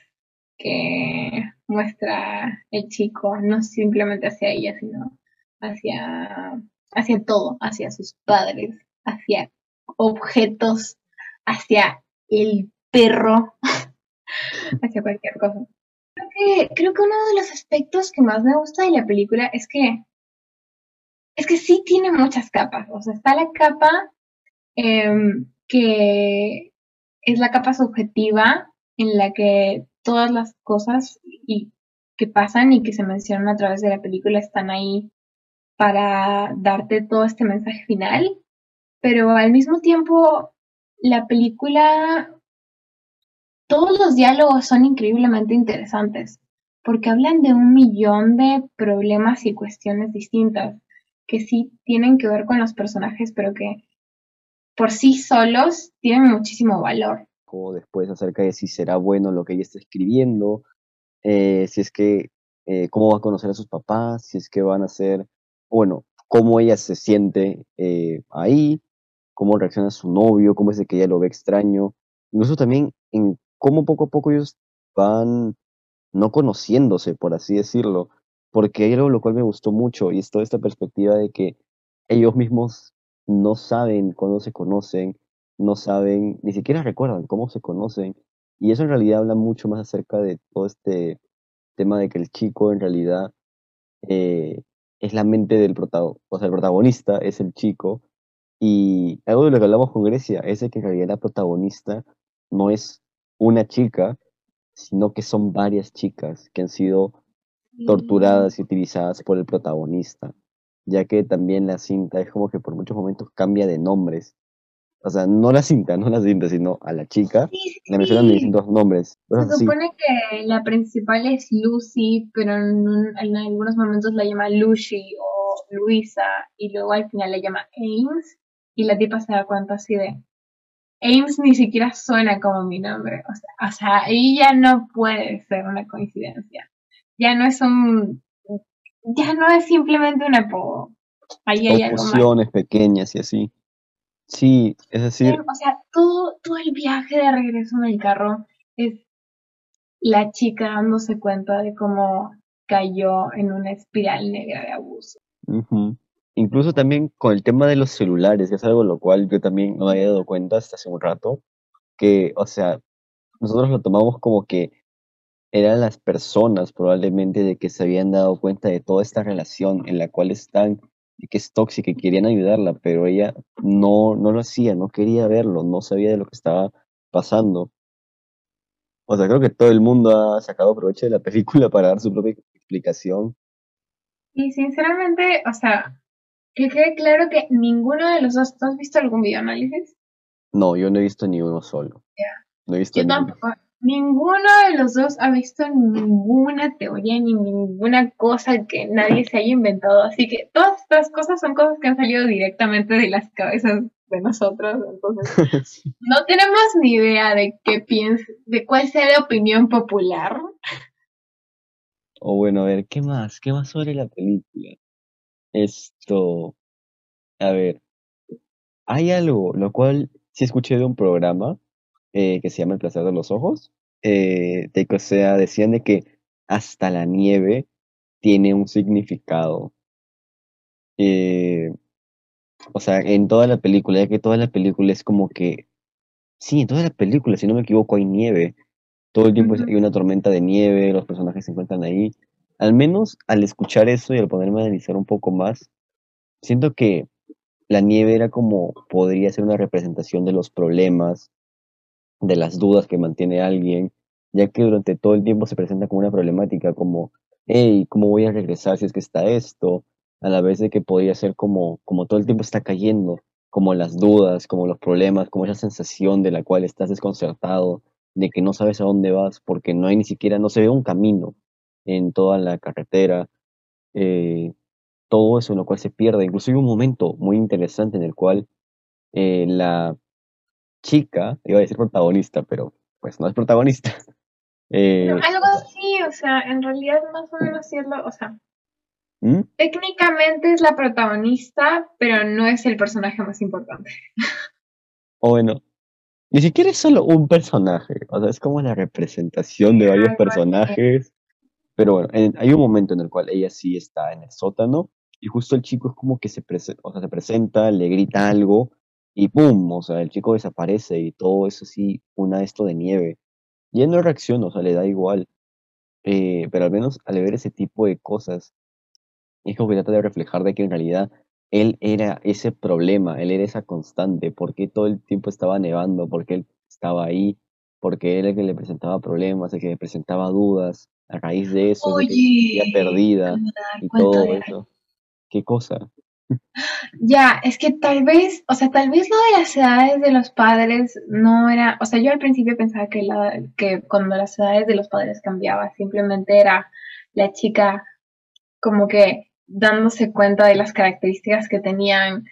que muestra el chico, no simplemente hacia ella, sino hacia, hacia todo, hacia sus padres, hacia objetos, hacia el perro, hacia cualquier cosa. Creo que, creo que uno de los aspectos que más me gusta de la película es que es que sí tiene muchas capas. O sea, está la capa em, que es la capa subjetiva en la que todas las cosas y que pasan y que se mencionan a través de la película están ahí para darte todo este mensaje final, pero al mismo tiempo la película, todos los diálogos son increíblemente interesantes, porque hablan de un millón de problemas y cuestiones distintas que sí tienen que ver con los personajes, pero que por sí solos tienen muchísimo valor. O después acerca de si será bueno lo que ella está escribiendo, eh, si es que, eh, cómo va a conocer a sus papás, si es que van a ser, bueno, cómo ella se siente eh, ahí, cómo reacciona su novio, cómo es que ella lo ve extraño, incluso también en cómo poco a poco ellos van no conociéndose, por así decirlo, porque hay algo lo cual me gustó mucho y es toda esta perspectiva de que ellos mismos no saben cuándo se conocen, no saben, ni siquiera recuerdan cómo se conocen, y eso en realidad habla mucho más acerca de todo este tema de que el chico en realidad eh, es la mente del protagonista, o sea, el protagonista es el chico, y algo de lo que hablamos con Grecia es de que en realidad la protagonista no es una chica, sino que son varias chicas que han sido torturadas y utilizadas por el protagonista, ya que también la cinta es como que por muchos momentos cambia de nombres. O sea, no la cinta, no la cinta, sino a la chica, Sí, sí, le mencionan sí. distintos nombres. Se supone que la principal es Lucy, pero en, un- en algunos momentos la llama Lucy o Luisa, y luego al final la llama Ames, y la tipa se da cuenta así de, Ames ni siquiera suena como mi nombre, o sea, o sea, ahí ya no puede ser una coincidencia, ya no es un, ya no es simplemente un apodo, ahí hay algo más. Pequeñas y así. Sí, es decir, O sea, todo, todo el viaje de regreso en el carro es la chica dándose cuenta de cómo cayó en una espiral negra de abuso. ujú. incluso también con el tema de los celulares, que es algo lo cual yo también no me había dado cuenta hasta hace un rato, que, o sea, nosotros lo tomamos como que eran las personas probablemente de que se habían dado cuenta de toda esta relación en la cual están que es tóxica y querían ayudarla, pero ella no, no lo hacía, no quería verlo, no sabía de lo que estaba pasando. O sea, creo que todo el mundo ha sacado provecho de la película para dar su propia explicación. Y sinceramente, o sea, que quede claro que ninguno de los dos, ¿tú has visto algún videoanálisis? No, yo no he visto ni uno solo. Ya. No he visto Yo tampoco, ninguno de los dos ha visto ninguna teoría ni ninguna cosa que nadie se haya inventado. Así que todas estas cosas son cosas que han salido directamente de las cabezas de nosotros. Entonces, no tenemos ni idea de qué piensa, de cuál sea la opinión popular. O bueno, a ver, ¿qué más? ¿Qué más sobre la película? Esto, a ver, hay algo, lo cual sí escuché de un programa eh, que se llama El placer de los ojos, eh, de que, o sea, decían de que hasta la nieve tiene un significado. Eh, o sea, en toda la película, ya que toda la película es como que, sí, en toda la película, si no me equivoco, hay nieve. Todo el tiempo hay una tormenta de nieve, los personajes se encuentran ahí. Al menos al escuchar eso y al ponerme a analizar un poco más, siento que la nieve era como, podría ser una representación de los problemas, de las dudas que mantiene alguien, ya que durante todo el tiempo se presenta como una problemática, como, hey, ¿cómo voy a regresar si es que está esto? A la vez de que podría ser como, como todo el tiempo está cayendo, como las dudas, como los problemas, como esa sensación de la cual estás desconcertado, de que no sabes a dónde vas, porque no hay ni siquiera, no se ve un camino en toda la carretera, eh, todo eso en lo cual se pierde. Incluso hay un momento muy interesante en el cual eh, la chica, iba a decir protagonista, pero pues no es protagonista. Eh, No, algo así, o sea, en realidad más o menos sí es lo, o sea, ¿Mm? técnicamente es la protagonista, pero no es el personaje más importante. O bueno, ni siquiera es solo un personaje, o sea, es como la representación de varios personajes. Pero bueno, en- hay un momento en el cual ella sí está en el sótano y justo el chico es como que se, prese- o sea, se presenta, le grita algo y ¡pum! O sea, el chico desaparece y todo eso así, una esto de nieve. Y él no reacciona, o sea, le da igual. Eh, pero al menos al ver ese tipo de cosas, es como que trata de reflejar de que en realidad él era ese problema, él era esa constante, porque todo el tiempo estaba nevando, porque él estaba ahí, porque él era el que le presentaba problemas, el que le presentaba dudas, a raíz de eso, es de que Oye, perdida y todo eso. ¿Qué cosa? Ya, es que tal vez, o sea, tal vez lo de las edades de los padres no era, o sea, yo al principio pensaba que, la, que cuando las edades de los padres cambiaba, simplemente era la chica como que dándose cuenta de las características que tenían,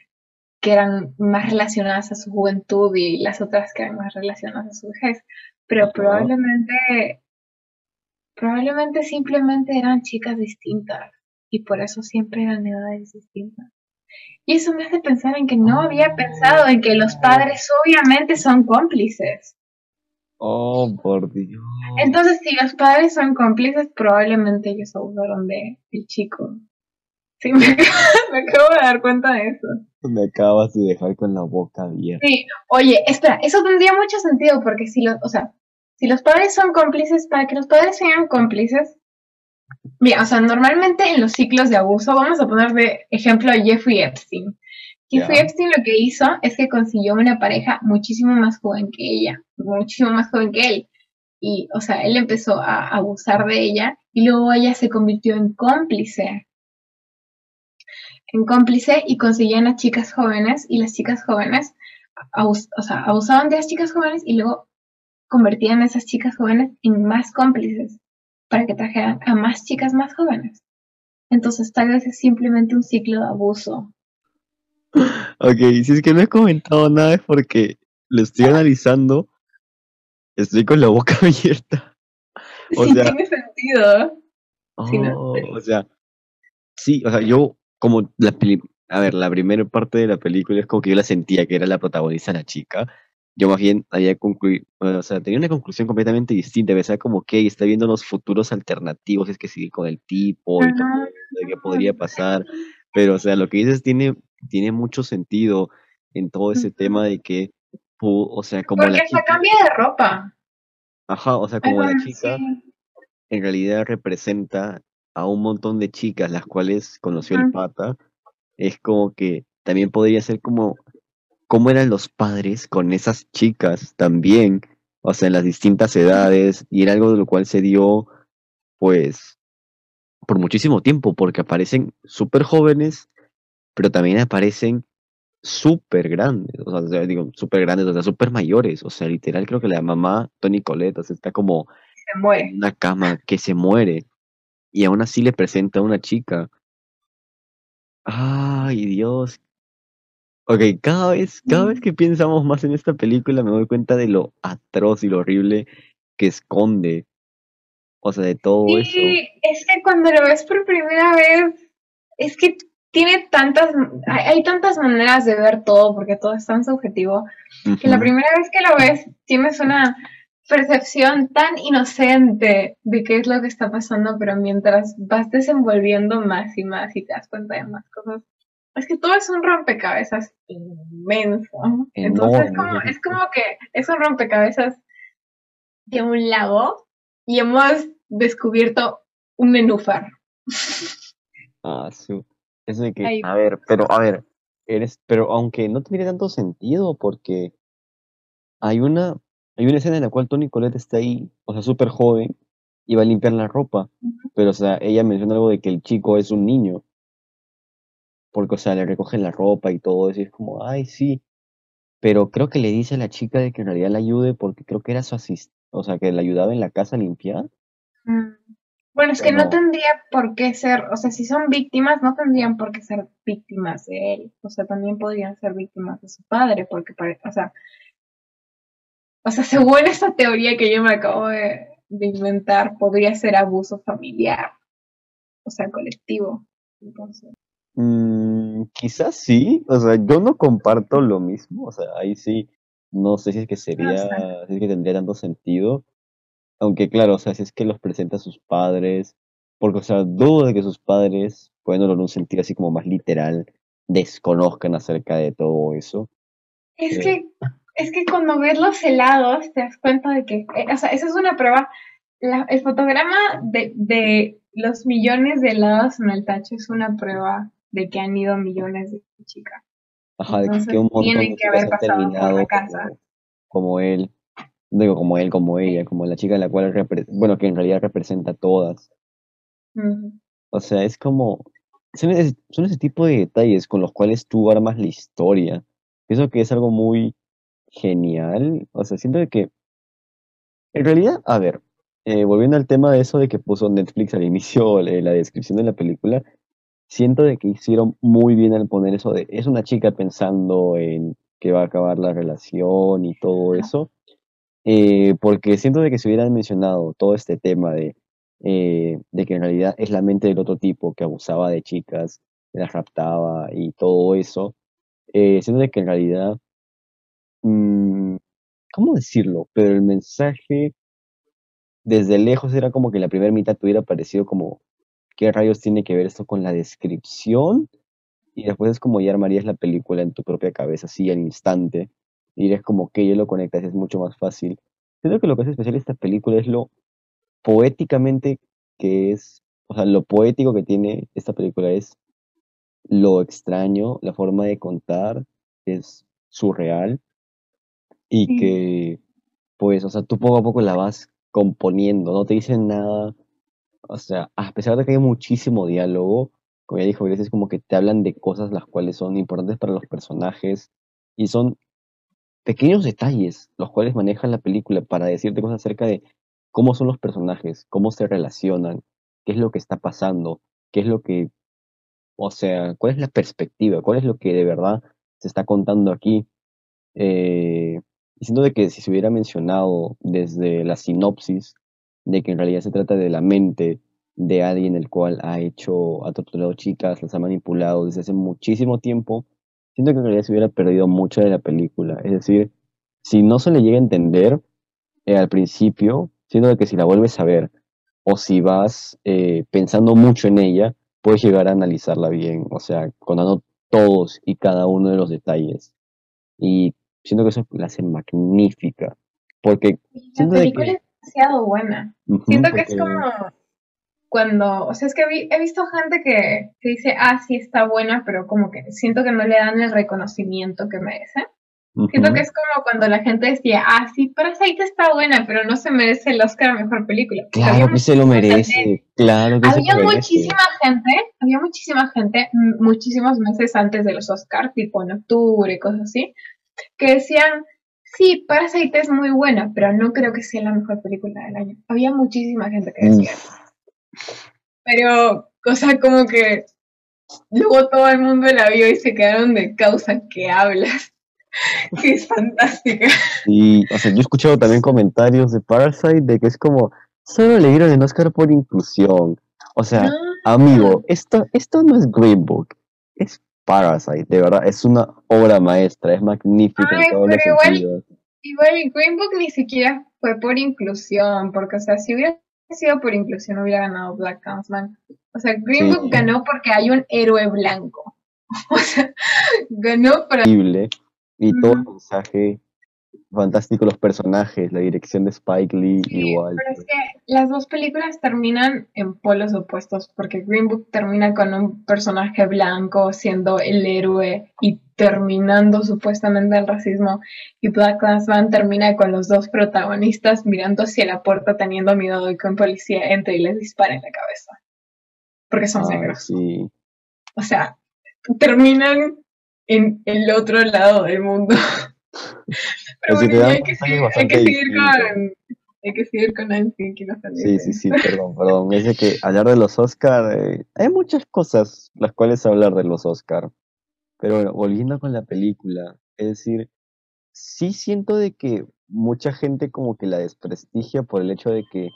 que eran más relacionadas a su juventud y las otras que eran más relacionadas a su vejez, pero probablemente, probablemente simplemente eran chicas distintas y por eso siempre eran edades distintas. Y eso me hace pensar en que no había pensado en que los padres obviamente son cómplices. Oh, por Dios. Entonces, si los padres son cómplices, probablemente ellos abusaron de el chico. Sí, me, me acabo de dar cuenta de eso. Me acabas de dejar con la boca abierta. Sí, oye, espera, eso tendría mucho sentido porque si los, o sea, si los padres son cómplices, para que los padres sean cómplices, bien, o sea, normalmente en los ciclos de abuso, vamos a poner de ejemplo a Jeffrey Epstein. Jeffrey. Epstein lo que hizo es que consiguió una pareja muchísimo más joven que ella, muchísimo más joven que él. Y, o sea, él empezó a abusar de ella y luego ella se convirtió en cómplice. En cómplice y conseguían a chicas jóvenes y las chicas jóvenes abus- o sea, abusaban de las chicas jóvenes y luego convertían a esas chicas jóvenes en más cómplices para que trajeran a más chicas más jóvenes. Entonces tal vez es simplemente un ciclo de abuso. Ok, si es que no he comentado nada es porque lo estoy analizando. Estoy con la boca abierta. O sí, sea- tiene sentido. Sí, no, Oh, pero- o sea, sí, o sea, yo como la peli- a ver, la primera parte de la película es como que yo la sentía que era la protagonista la chica. Yo más bien había concluido, o sea, tenía una conclusión completamente distinta, pensaba como que está viendo los futuros alternativos, es que sigue con el tipo y todo de qué podría pasar, pero o sea, lo que dices tiene, tiene mucho sentido en todo ese tema de que, o sea, como Porque la chica, cambia de ropa. ajá, o sea, como la chica sí. en realidad representa a un montón de chicas las cuales conoció el pata, es como que también podría ser como cómo eran los padres con esas chicas también, o sea, en las distintas edades, y era algo de lo cual se dio, pues, por muchísimo tiempo, porque aparecen súper jóvenes, pero también aparecen súper grandes, o sea, digo, súper grandes, o sea, súper mayores, o sea, literal creo que la mamá, Tony Colette, o sea, está como Se muere. en una cama que se muere y aún así le presenta a una chica. Ay, Dios. Ok, cada vez, cada vez que pensamos más en esta película me doy cuenta de lo atroz y lo horrible que esconde. O sea, de todo eso. Sí, es que cuando lo ves por primera vez, es que tiene tantas, hay, hay tantas maneras de ver todo, porque todo es tan subjetivo, que la primera vez que lo ves tienes una percepción tan inocente de qué es lo que está pasando, pero mientras vas desenvolviendo más y más y te das cuenta de más cosas, es que todo es un rompecabezas inmenso. Entonces es como, es como que es un rompecabezas de un lago y hemos descubierto un nenúfar. Ah, su. Eso de que, a ver, pero a ver, eres, pero aunque no tendría tanto sentido, porque hay una, hay una escena en la cual Tony Colette está ahí, o sea, súper joven, y va a limpiar la ropa. Pero, o sea, ella menciona algo de que el chico es un niño. Porque, o sea, le recogen la ropa y todo eso, y es como, ay, sí. Pero creo que le dice a la chica de que en realidad la ayude porque creo que era su asistente, o sea, que le ayudaba en la casa a limpiar. Mm. Bueno, es que no tendría por qué ser, o sea, si son víctimas, no tendrían por qué ser víctimas de él. O sea, también podrían ser víctimas de su padre, porque, o sea, o sea, según esta teoría que yo me acabo de, de inventar, podría ser abuso familiar, o sea, colectivo. Entonces, Mm, quizás sí, o sea, yo no comparto lo mismo, o sea, ahí sí, no sé si es que sería, si es que tendría tanto sentido, aunque claro, o sea, si es que los presenta a sus padres, porque, o sea, dudo de que sus padres, poniéndolo en un sentido así como más literal, desconozcan acerca de todo eso. Es Sí. que, es que cuando ves los helados te das cuenta de que, eh, o sea, esa es una prueba. La- el fotograma de, de los millones de helados en el tacho es una prueba de que han ido millones de chicas. Ajá, de que, Entonces, un montón tienen de que haber han pasado por la terminado casa. como, como él, digo, como él, como ella, como la chica la cual, bueno, que en realidad representa a todas. Ujú. O sea, es como, son ese, son ese tipo de detalles con los cuales tú armas la historia. Pienso que es algo muy genial. O sea, siento que, en realidad, a ver, eh, volviendo al tema de eso de que puso Netflix al inicio eh, la descripción de la película, siento de que hicieron muy bien al poner eso de, es una chica pensando en que va a acabar la relación y todo eso. Eh, porque siento de que si hubieran mencionado todo este tema de, eh, de que en realidad es la mente del otro tipo que abusaba de chicas, que las raptaba y todo eso, eh, siento de que en realidad, mm, ¿cómo decirlo? Pero el mensaje desde lejos era como que la primera mitad te hubiera parecido como, ¿qué rayos tiene que ver esto con la descripción? Y después es como ya armarías la película en tu propia cabeza, así al instante. Y dirías como que ya lo conectas, es mucho más fácil. Creo que lo que hace especial esta película es lo poéticamente que es, o sea, lo poético que tiene esta película es lo extraño, la forma de contar es surreal y Sí. que, pues, o sea, tú poco a poco la vas componiendo, no te dicen nada, o sea, a pesar de que hay muchísimo diálogo, como ya dijo Grace, es como que te hablan de cosas las cuales son importantes para los personajes y son pequeños detalles los cuales manejan la película para decirte cosas acerca de cómo son los personajes, cómo se relacionan, qué es lo que está pasando, qué es lo que, o sea, cuál es la perspectiva, cuál es lo que de verdad se está contando aquí. Eh, y siento de que si se hubiera mencionado desde la sinopsis de que en realidad se trata de la mente de alguien el cual ha hecho, ha torturado chicas, las ha manipulado desde hace muchísimo tiempo, siento que en realidad se hubiera perdido mucho de la película. Es decir, si no se le llega a entender eh, al principio, siento que si la vuelves a ver o si vas eh, pensando mucho en ella, puedes llegar a analizarla bien, o sea, contando todos y cada uno de los detalles. Y siento que eso la hace magnífica, porque La película que- demasiado buena. Siento que es como cuando, o sea, es que vi- he visto gente que, que dice, ah, sí está buena, pero como que siento que no le dan el reconocimiento que merece. Siento que es como cuando la gente decía, ah, sí, Parasite está buena, pero no se merece el Oscar a Mejor Película. Porque había Claro que se lo merece, gente- claro que se Había merece. muchísima gente, había muchísima gente, muchísimos meses antes de los Oscars, tipo en octubre, cosas así, que decían, sí, Parasite es muy buena, pero no creo que sea la mejor película del año. Había muchísima gente que decía. Pero, o sea, como que luego todo el mundo la vio y se quedaron de causa que hablas. que es fantástica. Y, o sea, yo he escuchado también comentarios de Parasite de que es como, solo le dieron el Oscar por inclusión. O sea, No, amigo, esto, esto no es Green Book, es Parasite, de verdad, es una obra maestra, es magnífica Ay, en todos los pero igual- sentidos. Igual Green Book ni siquiera fue por inclusión, porque, o sea, si hubiera sido por inclusión hubiera ganado Black Clansman. O sea, Green Sí. Book ganó porque hay un héroe blanco. O sea, ganó para... Y todo el mensaje fantástico, los personajes, la dirección de Spike Lee, Sí, igual. pero es que las dos películas terminan en polos opuestos, porque Green Book termina con un personaje blanco siendo el héroe y terminando supuestamente el racismo, y Black Clansman termina con los dos protagonistas mirando hacia la puerta teniendo miedo de que un policía entre y les dispare en la cabeza, porque son Ah, negros. sí. O sea, terminan en el otro lado del mundo. Así bueno, hay que, seguir, hay, bastante que seguir distintos. con, hay que seguir con Nancy, que nos Sí, sí, sí, perdón, perdón. Es que hablar de los Oscar, eh, hay muchas cosas las cuales hablar de los Oscar. Pero bueno, volviendo con la película, es decir, sí siento de que mucha gente como que la desprestigia por el hecho de que,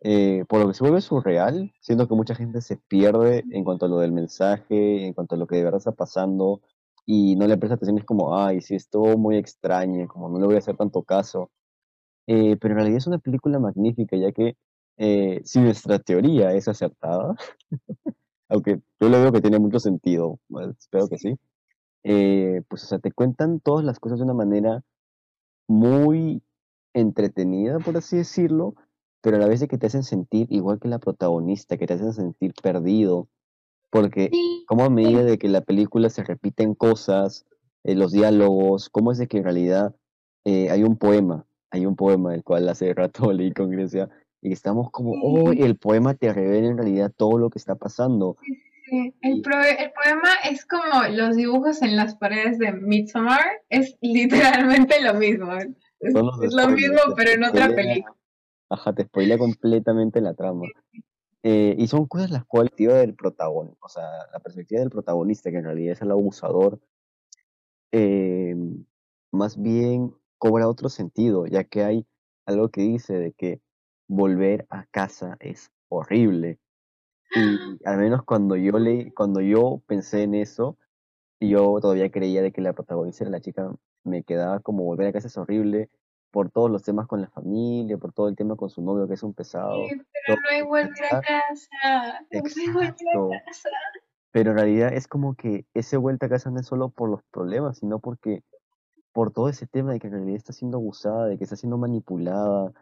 eh, por lo que se vuelve surreal, siento que mucha gente se pierde en cuanto a lo del mensaje, en cuanto a lo que de verdad está pasando, y no le presta atención, es como, ay, sí, es todo muy extraño, como no le voy a hacer tanto caso. Eh, pero en realidad es una película magnífica, ya que eh, si nuestra teoría es acertada, aunque yo le veo que tiene mucho sentido, bueno, espero que sí, eh, pues o sea, te cuentan todas las cosas de una manera muy entretenida, por así decirlo, pero a la vez de que te hacen sentir igual que la protagonista, que te hacen sentir perdido, porque Sí, como a medida de que la película se repiten cosas, eh, los diálogos, cómo es de que en realidad eh, hay un poema, hay un poema el cual hace rato leí con Grecia, y estamos como, oh, Sí. el poema te revela en realidad todo lo que está pasando. sí. El, Y- pro- el poema es como los dibujos en las paredes de Midsommar, es literalmente lo mismo. Es, lo mismo, pero en otra película. Ajá, te spoilea completamente la trama. Eh, y son cosas las cuales, tío, del protagonista, o sea, la perspectiva del protagonista, que en realidad es el abusador, eh, más bien cobra otro sentido, ya que hay algo que dice de que volver a casa es horrible. Y al menos cuando yo le, cuando yo pensé en eso, yo todavía creía de que la protagonista era la chica, me quedaba como volver a casa es horrible por todos los temas con la familia, por todo el tema con su novio que es un pesado. Sí, pero no hay volver a casa. No a casa. Pero en realidad es como que ese vuelta a casa no es solo por los problemas, sino porque por todo ese tema de que en realidad está siendo abusada, de que está siendo manipulada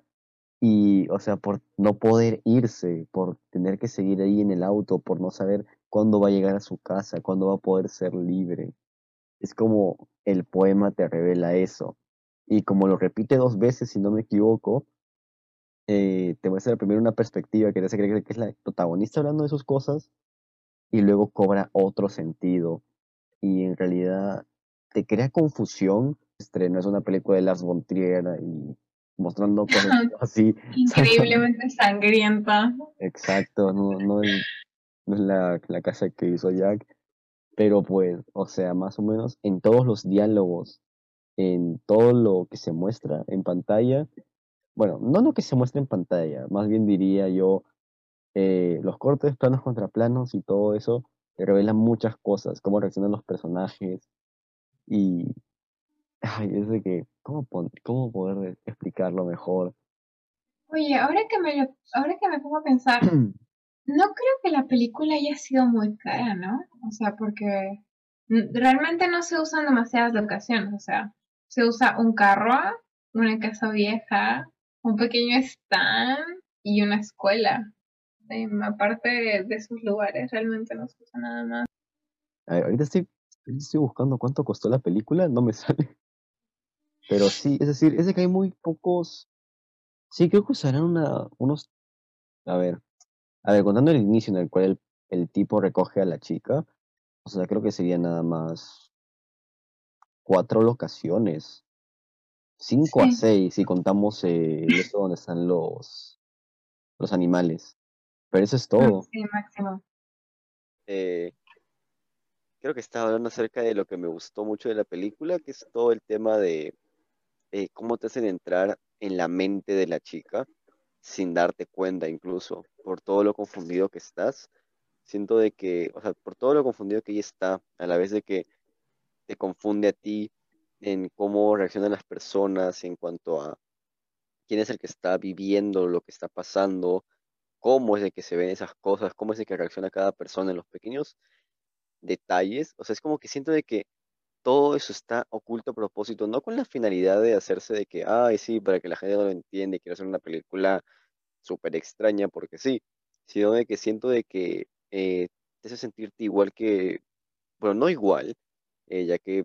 y, o sea, por no poder irse, por tener que seguir ahí en el auto, por no saber cuándo va a llegar a su casa, cuándo va a poder ser libre. Es como el poema te revela eso. Y como lo repite dos veces, si no me equivoco, eh, te muestra primero una perspectiva que te hace creer que es la protagonista hablando de sus cosas y luego cobra otro sentido. Y en realidad te crea confusión. Estreno es una película de Lars von Trier y mostrando cosas así. Increíblemente sangrienta. Exacto, no, no es, no es la, la casa que hizo Jack. Pero pues, o sea, más o menos en todos los diálogos, en todo lo que se muestra en pantalla, bueno, no lo que se muestra en pantalla, más bien diría yo, eh, los cortes, planos contra planos y todo eso, te revelan muchas cosas, cómo reaccionan los personajes y, ay, es de que, ¿cómo, cómo poder explicarlo mejor? Oye, ahora que me lo, ahora que me pongo a pensar, no creo que la película haya sido muy cara, ¿no? O sea, porque mm, realmente no se usan demasiadas locaciones, o sea, se usa un carro, una casa vieja, un pequeño stand y una escuela. Aparte de, de esos lugares, realmente no se usa nada más. Ahorita estoy, estoy buscando cuánto costó la película, no me sale. Pero sí, es decir, es de que hay muy pocos. Sí, creo que usarán una, unos. A ver, a ver, contando el inicio en el cual el, el tipo recoge a la chica, o sea, creo que sería nada más cuatro locaciones. Cinco a seis, si contamos eh, eso donde están los, los animales. Pero eso es todo. Sí, máximo. Eh, creo que estaba hablando acerca de lo que me gustó mucho de la película, que es todo el tema de eh, cómo te hacen entrar en la mente de la chica sin darte cuenta incluso, por todo lo confundido que estás. Siento de que, o sea, por todo lo confundido que ella está, a la vez de que te confunde a ti en cómo reaccionan las personas en cuanto a quién es el que está viviendo lo que está pasando, cómo es el que se ven esas cosas, cómo es el que reacciona cada persona en los pequeños detalles. O sea, es como que siento de que todo eso está oculto a propósito, no con la finalidad de hacerse de que, ay, sí, para que la gente no lo entiende, quiero hacer una película súper extraña porque sí, sino de que siento de que eh, te hace sentirte igual que, bueno, no igual, eh, ya que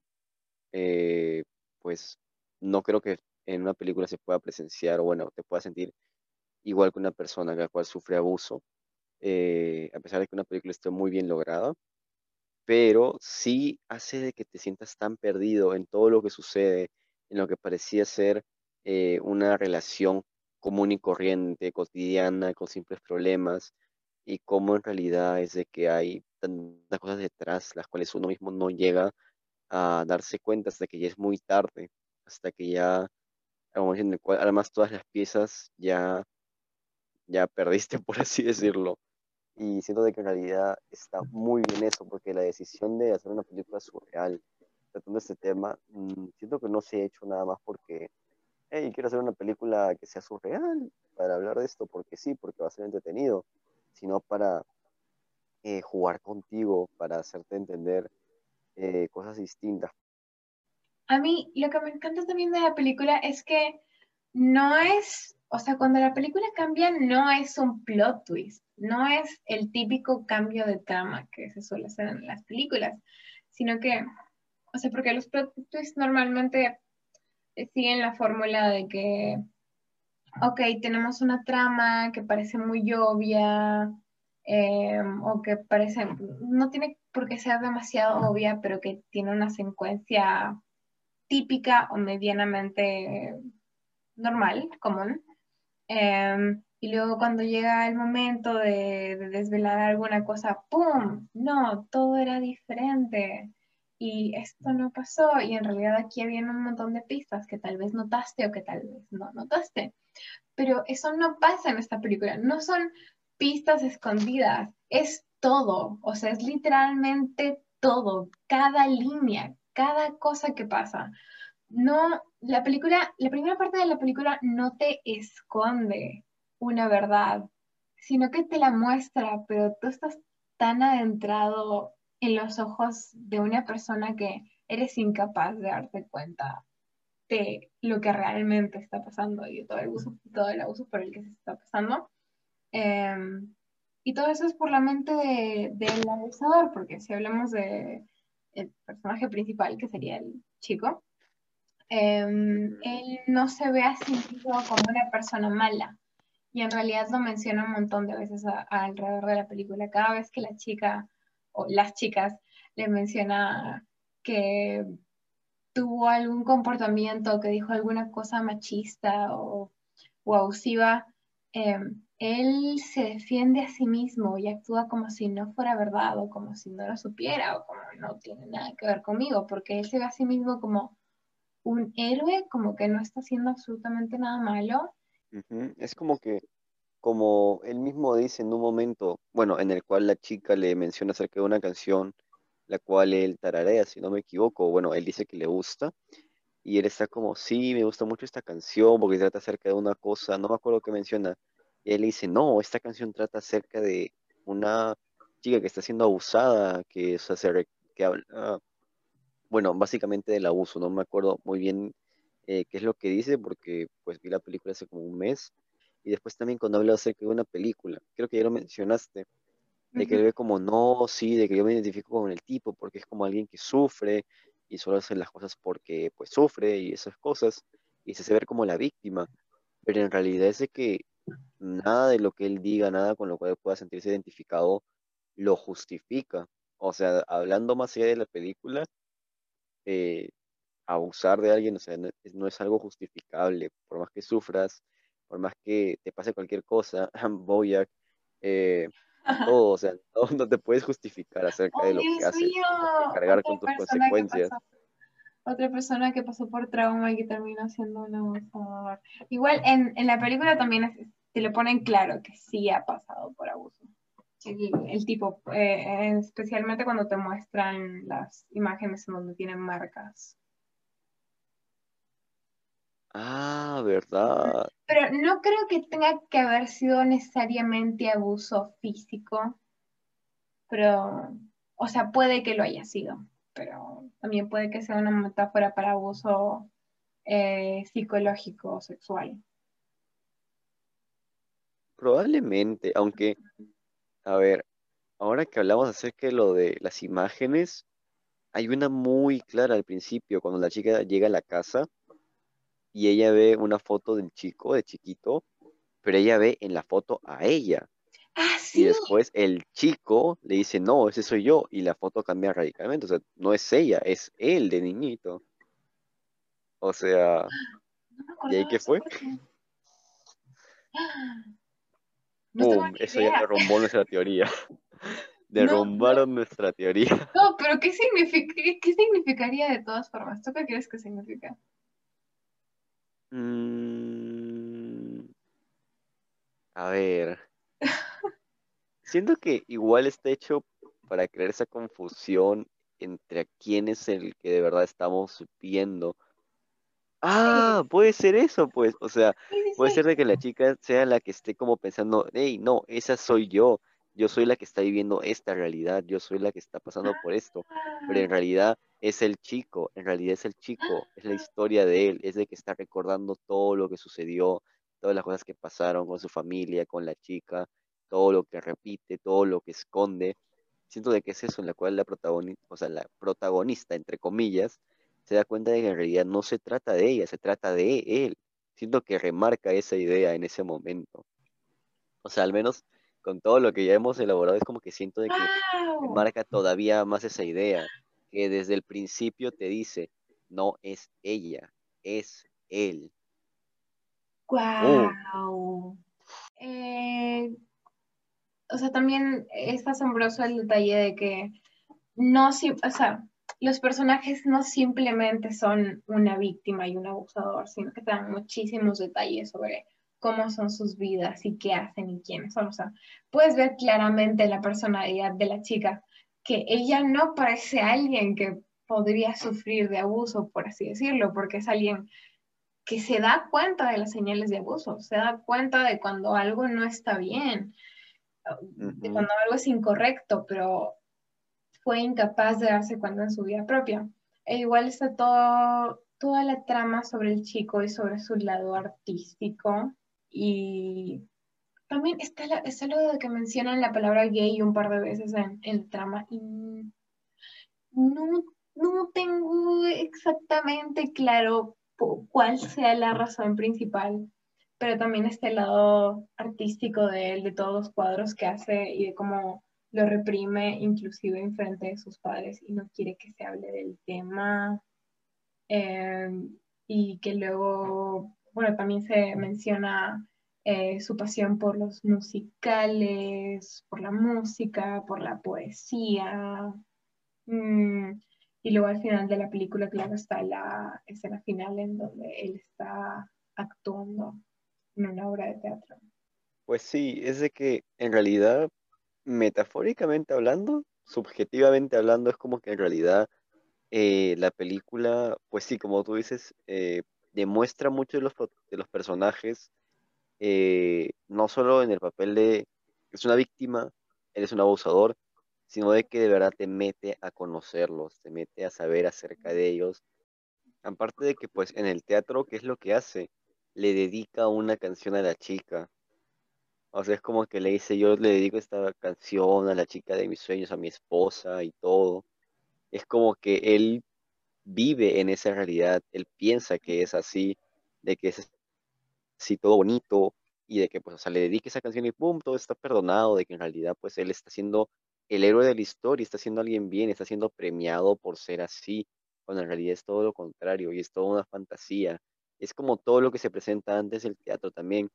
eh, pues no creo que en una película se pueda presenciar o bueno, te pueda sentir igual que una persona la cual sufre abuso, eh, a pesar de que una película esté muy bien lograda, pero sí hace de que te sientas tan perdido en todo lo que sucede, en lo que parecía ser eh, una relación común y corriente, cotidiana, con simples problemas, y cómo en realidad es de que hay tantas cosas detrás, las cuales uno mismo no llega a darse cuenta hasta que ya es muy tarde, hasta que ya, momento en el cual todas las piezas ya, ya perdiste, por así decirlo. Y siento de que en realidad está muy bien eso, porque la decisión de hacer una película surreal tratando este tema, mm, siento que no se ha hecho nada más porque, hey, quiero hacer una película que sea surreal para hablar de esto, porque sí, porque va a ser entretenido, sino para eh, jugar contigo, para hacerte entender eh, cosas distintas. A mí lo que me encanta también de la película es que no es, o sea, cuando la película cambia no es un plot twist, no es el típico cambio de trama que se suele hacer en las películas, sino que, o sea, porque los plot twists normalmente siguen la fórmula de que, ok, tenemos una trama que parece muy obvia, eh, o que parece, no tiene por qué ser demasiado obvia, pero que tiene una secuencia típica o medianamente normal, común. Eh, y luego cuando llega el momento de, de, desvelar alguna cosa, ¡pum! No, todo era diferente. Y esto no pasó. Y en realidad aquí había un montón de pistas que tal vez notaste o que tal vez no notaste. Pero eso no pasa en esta película. No son pistas escondidas. Es todo. O sea, es literalmente todo. Cada línea, cada cosa que pasa. No, la película, la primera parte de la película no te esconde una verdad, sino que te la muestra, pero tú estás tan adentrado en los ojos de una persona que eres incapaz de darte cuenta de lo que realmente está pasando y de todo el abuso, todo el abuso por el que se está pasando. Eh, y todo eso es por la mente del de, de abusador, porque si hablamos de el personaje principal, que sería el chico, eh, él no se ve a sí mismo como una persona mala. Y en realidad lo menciona un montón de veces a, a alrededor de la película. Cada vez que la chica o las chicas le menciona que tuvo algún comportamiento, que dijo alguna cosa machista o, o abusiva, eh, él se defiende a sí mismo y actúa como si no fuera verdad o como si no lo supiera o como no tiene nada que ver conmigo, porque él se ve a sí mismo como un héroe, como que no está haciendo absolutamente nada malo. Uh -huh. Es como que, como él mismo dice en un momento, bueno, en el cual la chica le menciona acerca de una canción, la cual él tararea, si no me equivoco, bueno, él dice que le gusta, y él está como, sí, me gusta mucho esta canción porque trata acerca de una cosa, no me acuerdo qué menciona, y él dice, no, esta canción trata acerca de una chica que está siendo abusada, que, o sea, se que habla, bueno, básicamente del abuso, no me acuerdo muy bien eh, qué es lo que dice, porque pues vi la película hace como un mes, y después también cuando habla acerca de una película, creo que ya lo mencionaste, de que él ve como, no, sí, de que yo me identifico con el tipo, porque es como alguien que sufre, y solo hace las cosas porque pues sufre y esas cosas y se hace ver como la víctima, pero en realidad es de que nada de lo que él diga, nada con lo cual pueda sentirse identificado, lo justifica. O sea, hablando más allá de la película, eh, abusar de alguien, o sea, no, es- no es algo justificable, por más que sufras, por más que te pase cualquier cosa, Boyack, eh, todo, o sea, no, no te puedes justificar acerca Oh, de lo que haces, mío, cargar con tus que consecuencias. Otra persona que pasó por trauma y que terminó siendo un abusador. Igual en, en la película también es- te lo ponen claro que sí ha pasado por abuso. El, el tipo, eh, especialmente cuando te muestran las imágenes en donde tienen marcas. Ah, ¿verdad? Pero no creo que tenga que haber sido necesariamente abuso físico, pero, o sea, puede que lo haya sido, pero también puede que sea una metáfora para abuso eh, psicológico o sexual. Probablemente, aunque, a ver, ahora que hablamos acerca de lo de las imágenes, hay una muy clara al principio, cuando la chica llega a la casa y ella ve una foto del chico, de chiquito, pero ella ve en la foto a ella. Ah, Y después el chico le dice, no, ese soy yo, y la foto cambia radicalmente. O sea, no es ella, es él de niñito. O sea, no ¿y ahí qué fue? No ni Eso ya derrumbó nuestra teoría. No, Derrumbaron nuestra teoría. no, pero ¿qué significa, qué significaría de todas formas? ¿Tú qué crees que significa? Mm, a ver, siento que igual está hecho para crear esa confusión entre a quién es el que de verdad estamos viendo. Ah, puede ser eso, pues. O sea, puede ser de que la chica sea la que esté como pensando, hey, no, esa soy yo. Yo soy la que está viviendo esta realidad. Yo soy la que está pasando por esto. Pero en realidad es el chico. En realidad es el chico. Es la historia de él. Es de que está recordando todo lo que sucedió, todas las cosas que pasaron con su familia, con la chica, todo lo que repite, todo lo que esconde. Siento de que es eso en la cual la protagonista, o sea, la protagonista, entre comillas, se da cuenta de que en realidad no se trata de ella, se trata de él. Siento que remarca esa idea en ese momento. O sea, al menos con todo lo que ya hemos elaborado, es como que siento de que ¡Wow! remarca todavía más esa idea, que desde el principio te dice, no es ella, es él. ¡Guau! Eh, o sea, también es asombroso el detalle de que no, o sea, los personajes no simplemente son una víctima y un abusador, sino que te dan muchísimos detalles sobre cómo son sus vidas y qué hacen y quiénes son. O sea, puedes ver claramente la personalidad de la chica, que ella no parece alguien que podría sufrir de abuso, por así decirlo, porque es alguien que se da cuenta de las señales de abuso, se da cuenta de cuando algo no está bien. Cuando algo es incorrecto, pero fue incapaz de darse cuenta en su vida propia. E igual está todo, toda la trama sobre el chico y sobre su lado artístico. Y también está, la, está lo de que mencionan la palabra gay un par de veces en, la trama. Y no, no tengo exactamente claro cuál sea la razón principal, pero también está el lado artístico de él, de todos los cuadros que hace y de cómo lo reprime inclusive en frente de sus padres y no quiere que se hable del tema. Eh, y que luego, bueno, también se menciona eh, su pasión por los musicales, por la música, por la poesía. Mm, y luego al final de la película, claro, está la escena final en donde él está actuando en una obra de teatro. Pues sí, es de que en realidad, metafóricamente hablando, subjetivamente hablando, es como que en realidad eh, la película, pues sí, como tú dices, eh, demuestra mucho de los, de los personajes, eh, no solo en el papel de es una víctima, eres un abusador, sino de que de verdad te mete a conocerlos, te mete a saber acerca de ellos. Aparte de que pues en el teatro, ¿qué es lo que hace? Le dedica una canción a la chica. O sea, es como que le dice, yo le dedico esta canción a la chica de mis sueños, a mi esposa y todo. Es como que él vive en esa realidad, él piensa que es así, de que es así todo bonito y de que pues, o sea, le dedique esa canción y pum, todo está perdonado, de que en realidad pues él está siendo el héroe de la historia, está siendo alguien bien, está siendo premiado por ser así, cuando en realidad es todo lo contrario y es toda una fantasía. Es como todo lo que se presenta antes del teatro también,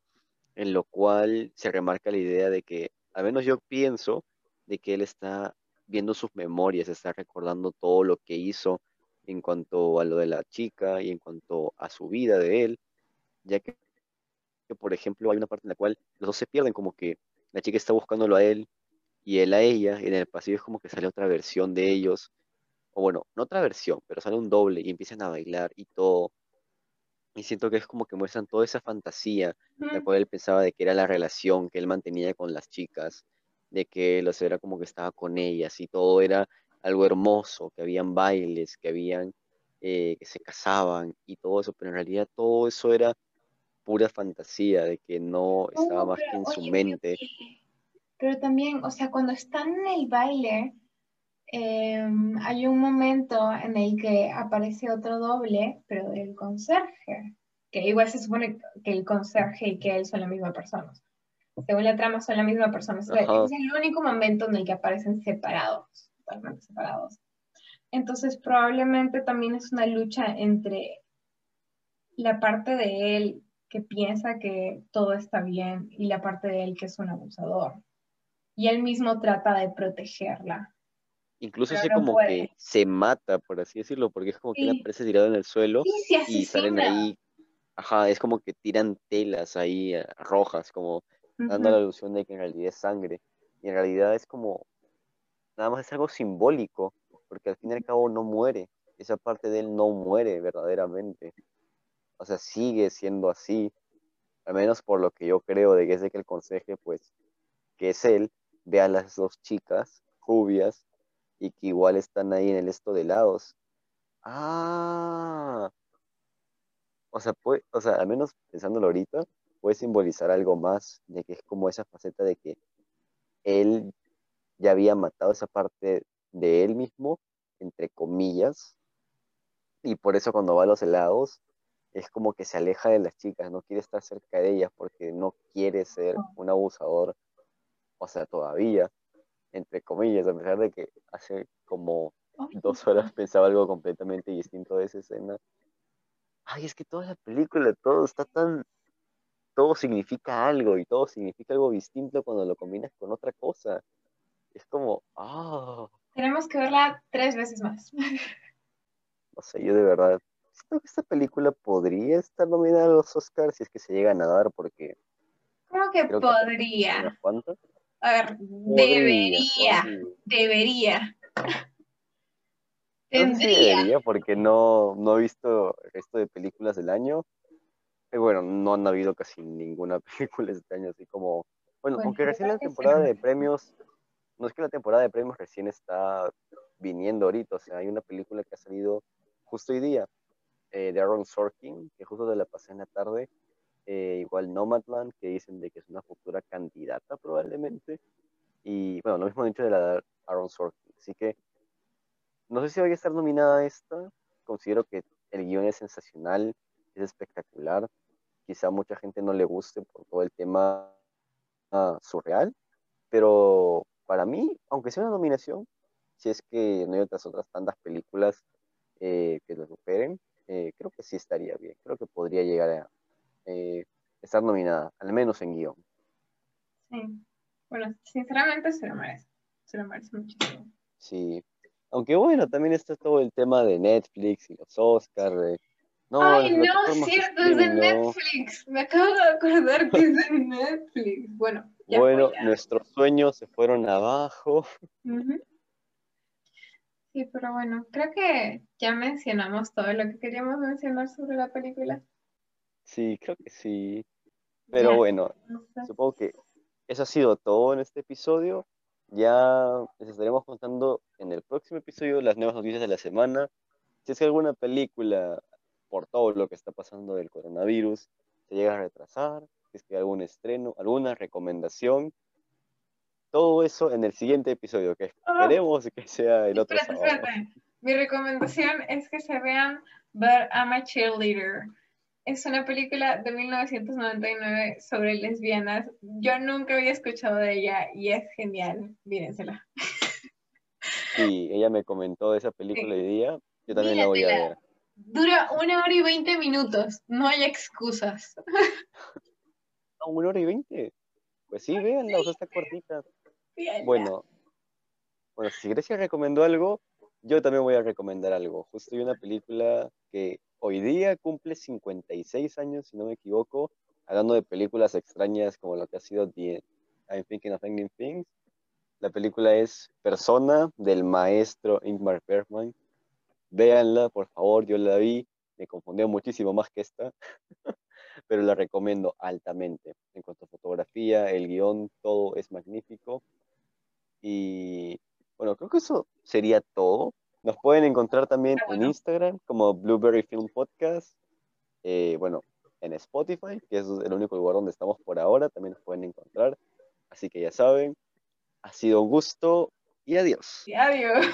en lo cual se remarca la idea de que, al menos yo pienso, de que él está viendo sus memorias, está recordando todo lo que hizo en cuanto a lo de la chica y en cuanto a su vida de él, ya que, por ejemplo, hay una parte en la cual los dos se pierden, como que la chica está buscándolo a él y él a ella, y en el pasillo es como que sale otra versión de ellos, o bueno, no otra versión, pero sale un doble y empiezan a bailar y todo. Y siento que es como que muestran toda esa fantasía, la Ujú. cual él pensaba de que era la relación que él mantenía con las chicas, de que sea, era como que estaba con ellas y todo era algo hermoso, que habían bailes, que habían, eh, que se casaban y todo eso, pero en realidad todo eso era pura fantasía, de que no estaba más que en su oye, mente. Pero también, o sea, cuando están en el baile, em, hay un momento en el que aparece otro doble, pero del conserje, que igual se supone que el conserje y que él son la misma persona. Según la trama son la misma persona. Es Ajá. es el único momento en el que aparecen separados, totalmente separados. Entonces probablemente también es una lucha entre la parte de él que piensa que todo está bien y la parte de él que es un abusador. Y él mismo trata de protegerla. Incluso Pero se no como puede. que se mata, por así decirlo, porque es como que él Sí. aparece tirado en el suelo Sí, y salen ahí, ajá, es como que tiran telas ahí eh, rojas, como dando la ilusión de que en realidad es sangre. Y en realidad es como, nada más es algo simbólico, porque al fin y al cabo no muere. Esa parte de él no muere verdaderamente. O sea, sigue siendo así, al menos por lo que yo creo de que es de que el conseje, pues, que es él, ve a las dos chicas rubias y que igual están ahí en el esto de lados. Ah, o sea, puede, o sea, al menos pensándolo ahorita, puede simbolizar algo más, de que es como esa faceta de que él ya había matado esa parte de él mismo, entre comillas, y por eso cuando va a los helados es como que se aleja de las chicas, no quiere estar cerca de ellas porque no quiere ser un abusador, o sea, todavía, entre comillas, a pesar de que hace como dos horas pensaba algo completamente distinto de esa escena. Ay, es que toda la película, todo está tan, todo significa algo y todo significa algo distinto cuando lo combinas con otra cosa. Es como, ah, Tenemos que verla tres veces más. no sé, yo de verdad, siento que esta película podría estar nominada a los Oscars si es que se llegan a dar, porque ¿Cómo que que podría? cuantas. A ver, debería, debería. Tendría. debería, porque no, no he visto el resto de películas del año. Y bueno, no han habido casi ninguna película este año, así como. Bueno, Bueno, aunque recién la temporada de premios. No es que la temporada de premios recién está viniendo ahorita, o sea, hay una película que ha salido justo hoy día, eh, de Aaron Sorkin, que justo te la pasé en la tarde. Eh, igual Nomadland, que dicen de que es una futura candidata probablemente. Y bueno, lo mismo dicho de la Aaron Sorkin. Así que no sé si vaya a estar nominada esta. Considero que el guion es sensacional, es espectacular. Quizá mucha gente no le guste por todo el tema ah, surreal, pero para mí, aunque sea una nominación, si es que no hay otras otras tantas películas eh, que lo superen, eh, creo que sí estaría bien. Creo que podría llegar a eh, estar nominada, al menos en guion. Sí. Bueno, sinceramente se lo merece. Se lo merece muchísimo. Sí. Aunque bueno, también está todo el tema de Netflix y los Oscars. de, no, Ay, no, cierto, es de. Netflix. Me acabo de acordar que es de Netflix. Bueno, ya Bueno, ya. nuestros sueños se fueron abajo. Sí, pero bueno, creo que ya mencionamos todo lo que queríamos mencionar sobre la película. Sí, creo que sí. Pero bueno, supongo que eso ha sido todo en este episodio. Ya les estaremos contando en el próximo episodio las nuevas noticias de la semana. Si es que alguna película, por todo lo que está pasando del coronavirus, se llega a retrasar, si es que hay algún estreno, alguna recomendación, todo eso en el siguiente episodio, que esperemos que sea el otro espérate, sábado. espérate. Mi recomendación es que se vean But I'm a Cheerleader. Es una película de 1999 sobre lesbianas. Yo nunca había escuchado de ella y es genial. Mírensela. Sí, ella me comentó de esa película hoy día. Yo también la voy a ver. Dura una hora y veinte minutos. No hay excusas. ¿A una hora y veinte? Pues sí, véanla, o sea, está cortita. Bueno, bueno, si Grecia recomendó algo, yo también voy a recomendar algo. Justo hay una película que hoy día cumple 56 años, si no me equivoco, hablando de películas extrañas como lo que ha sido The I'm Thinking of Ending Things. La película es Persona del maestro Ingmar Bergman. Véanla, por favor, yo la vi, me confundió muchísimo más que esta, pero la recomiendo altamente. En cuanto a fotografía, el guion, todo es magnífico. Y bueno, creo que eso sería todo. Nos pueden encontrar también Ah, en. Instagram como Blueberry Film Podcast. Eh, bueno, en Spotify, que es el único lugar donde estamos por ahora, también nos pueden encontrar. Así que ya saben, ha sido un gusto y adiós. Y adiós.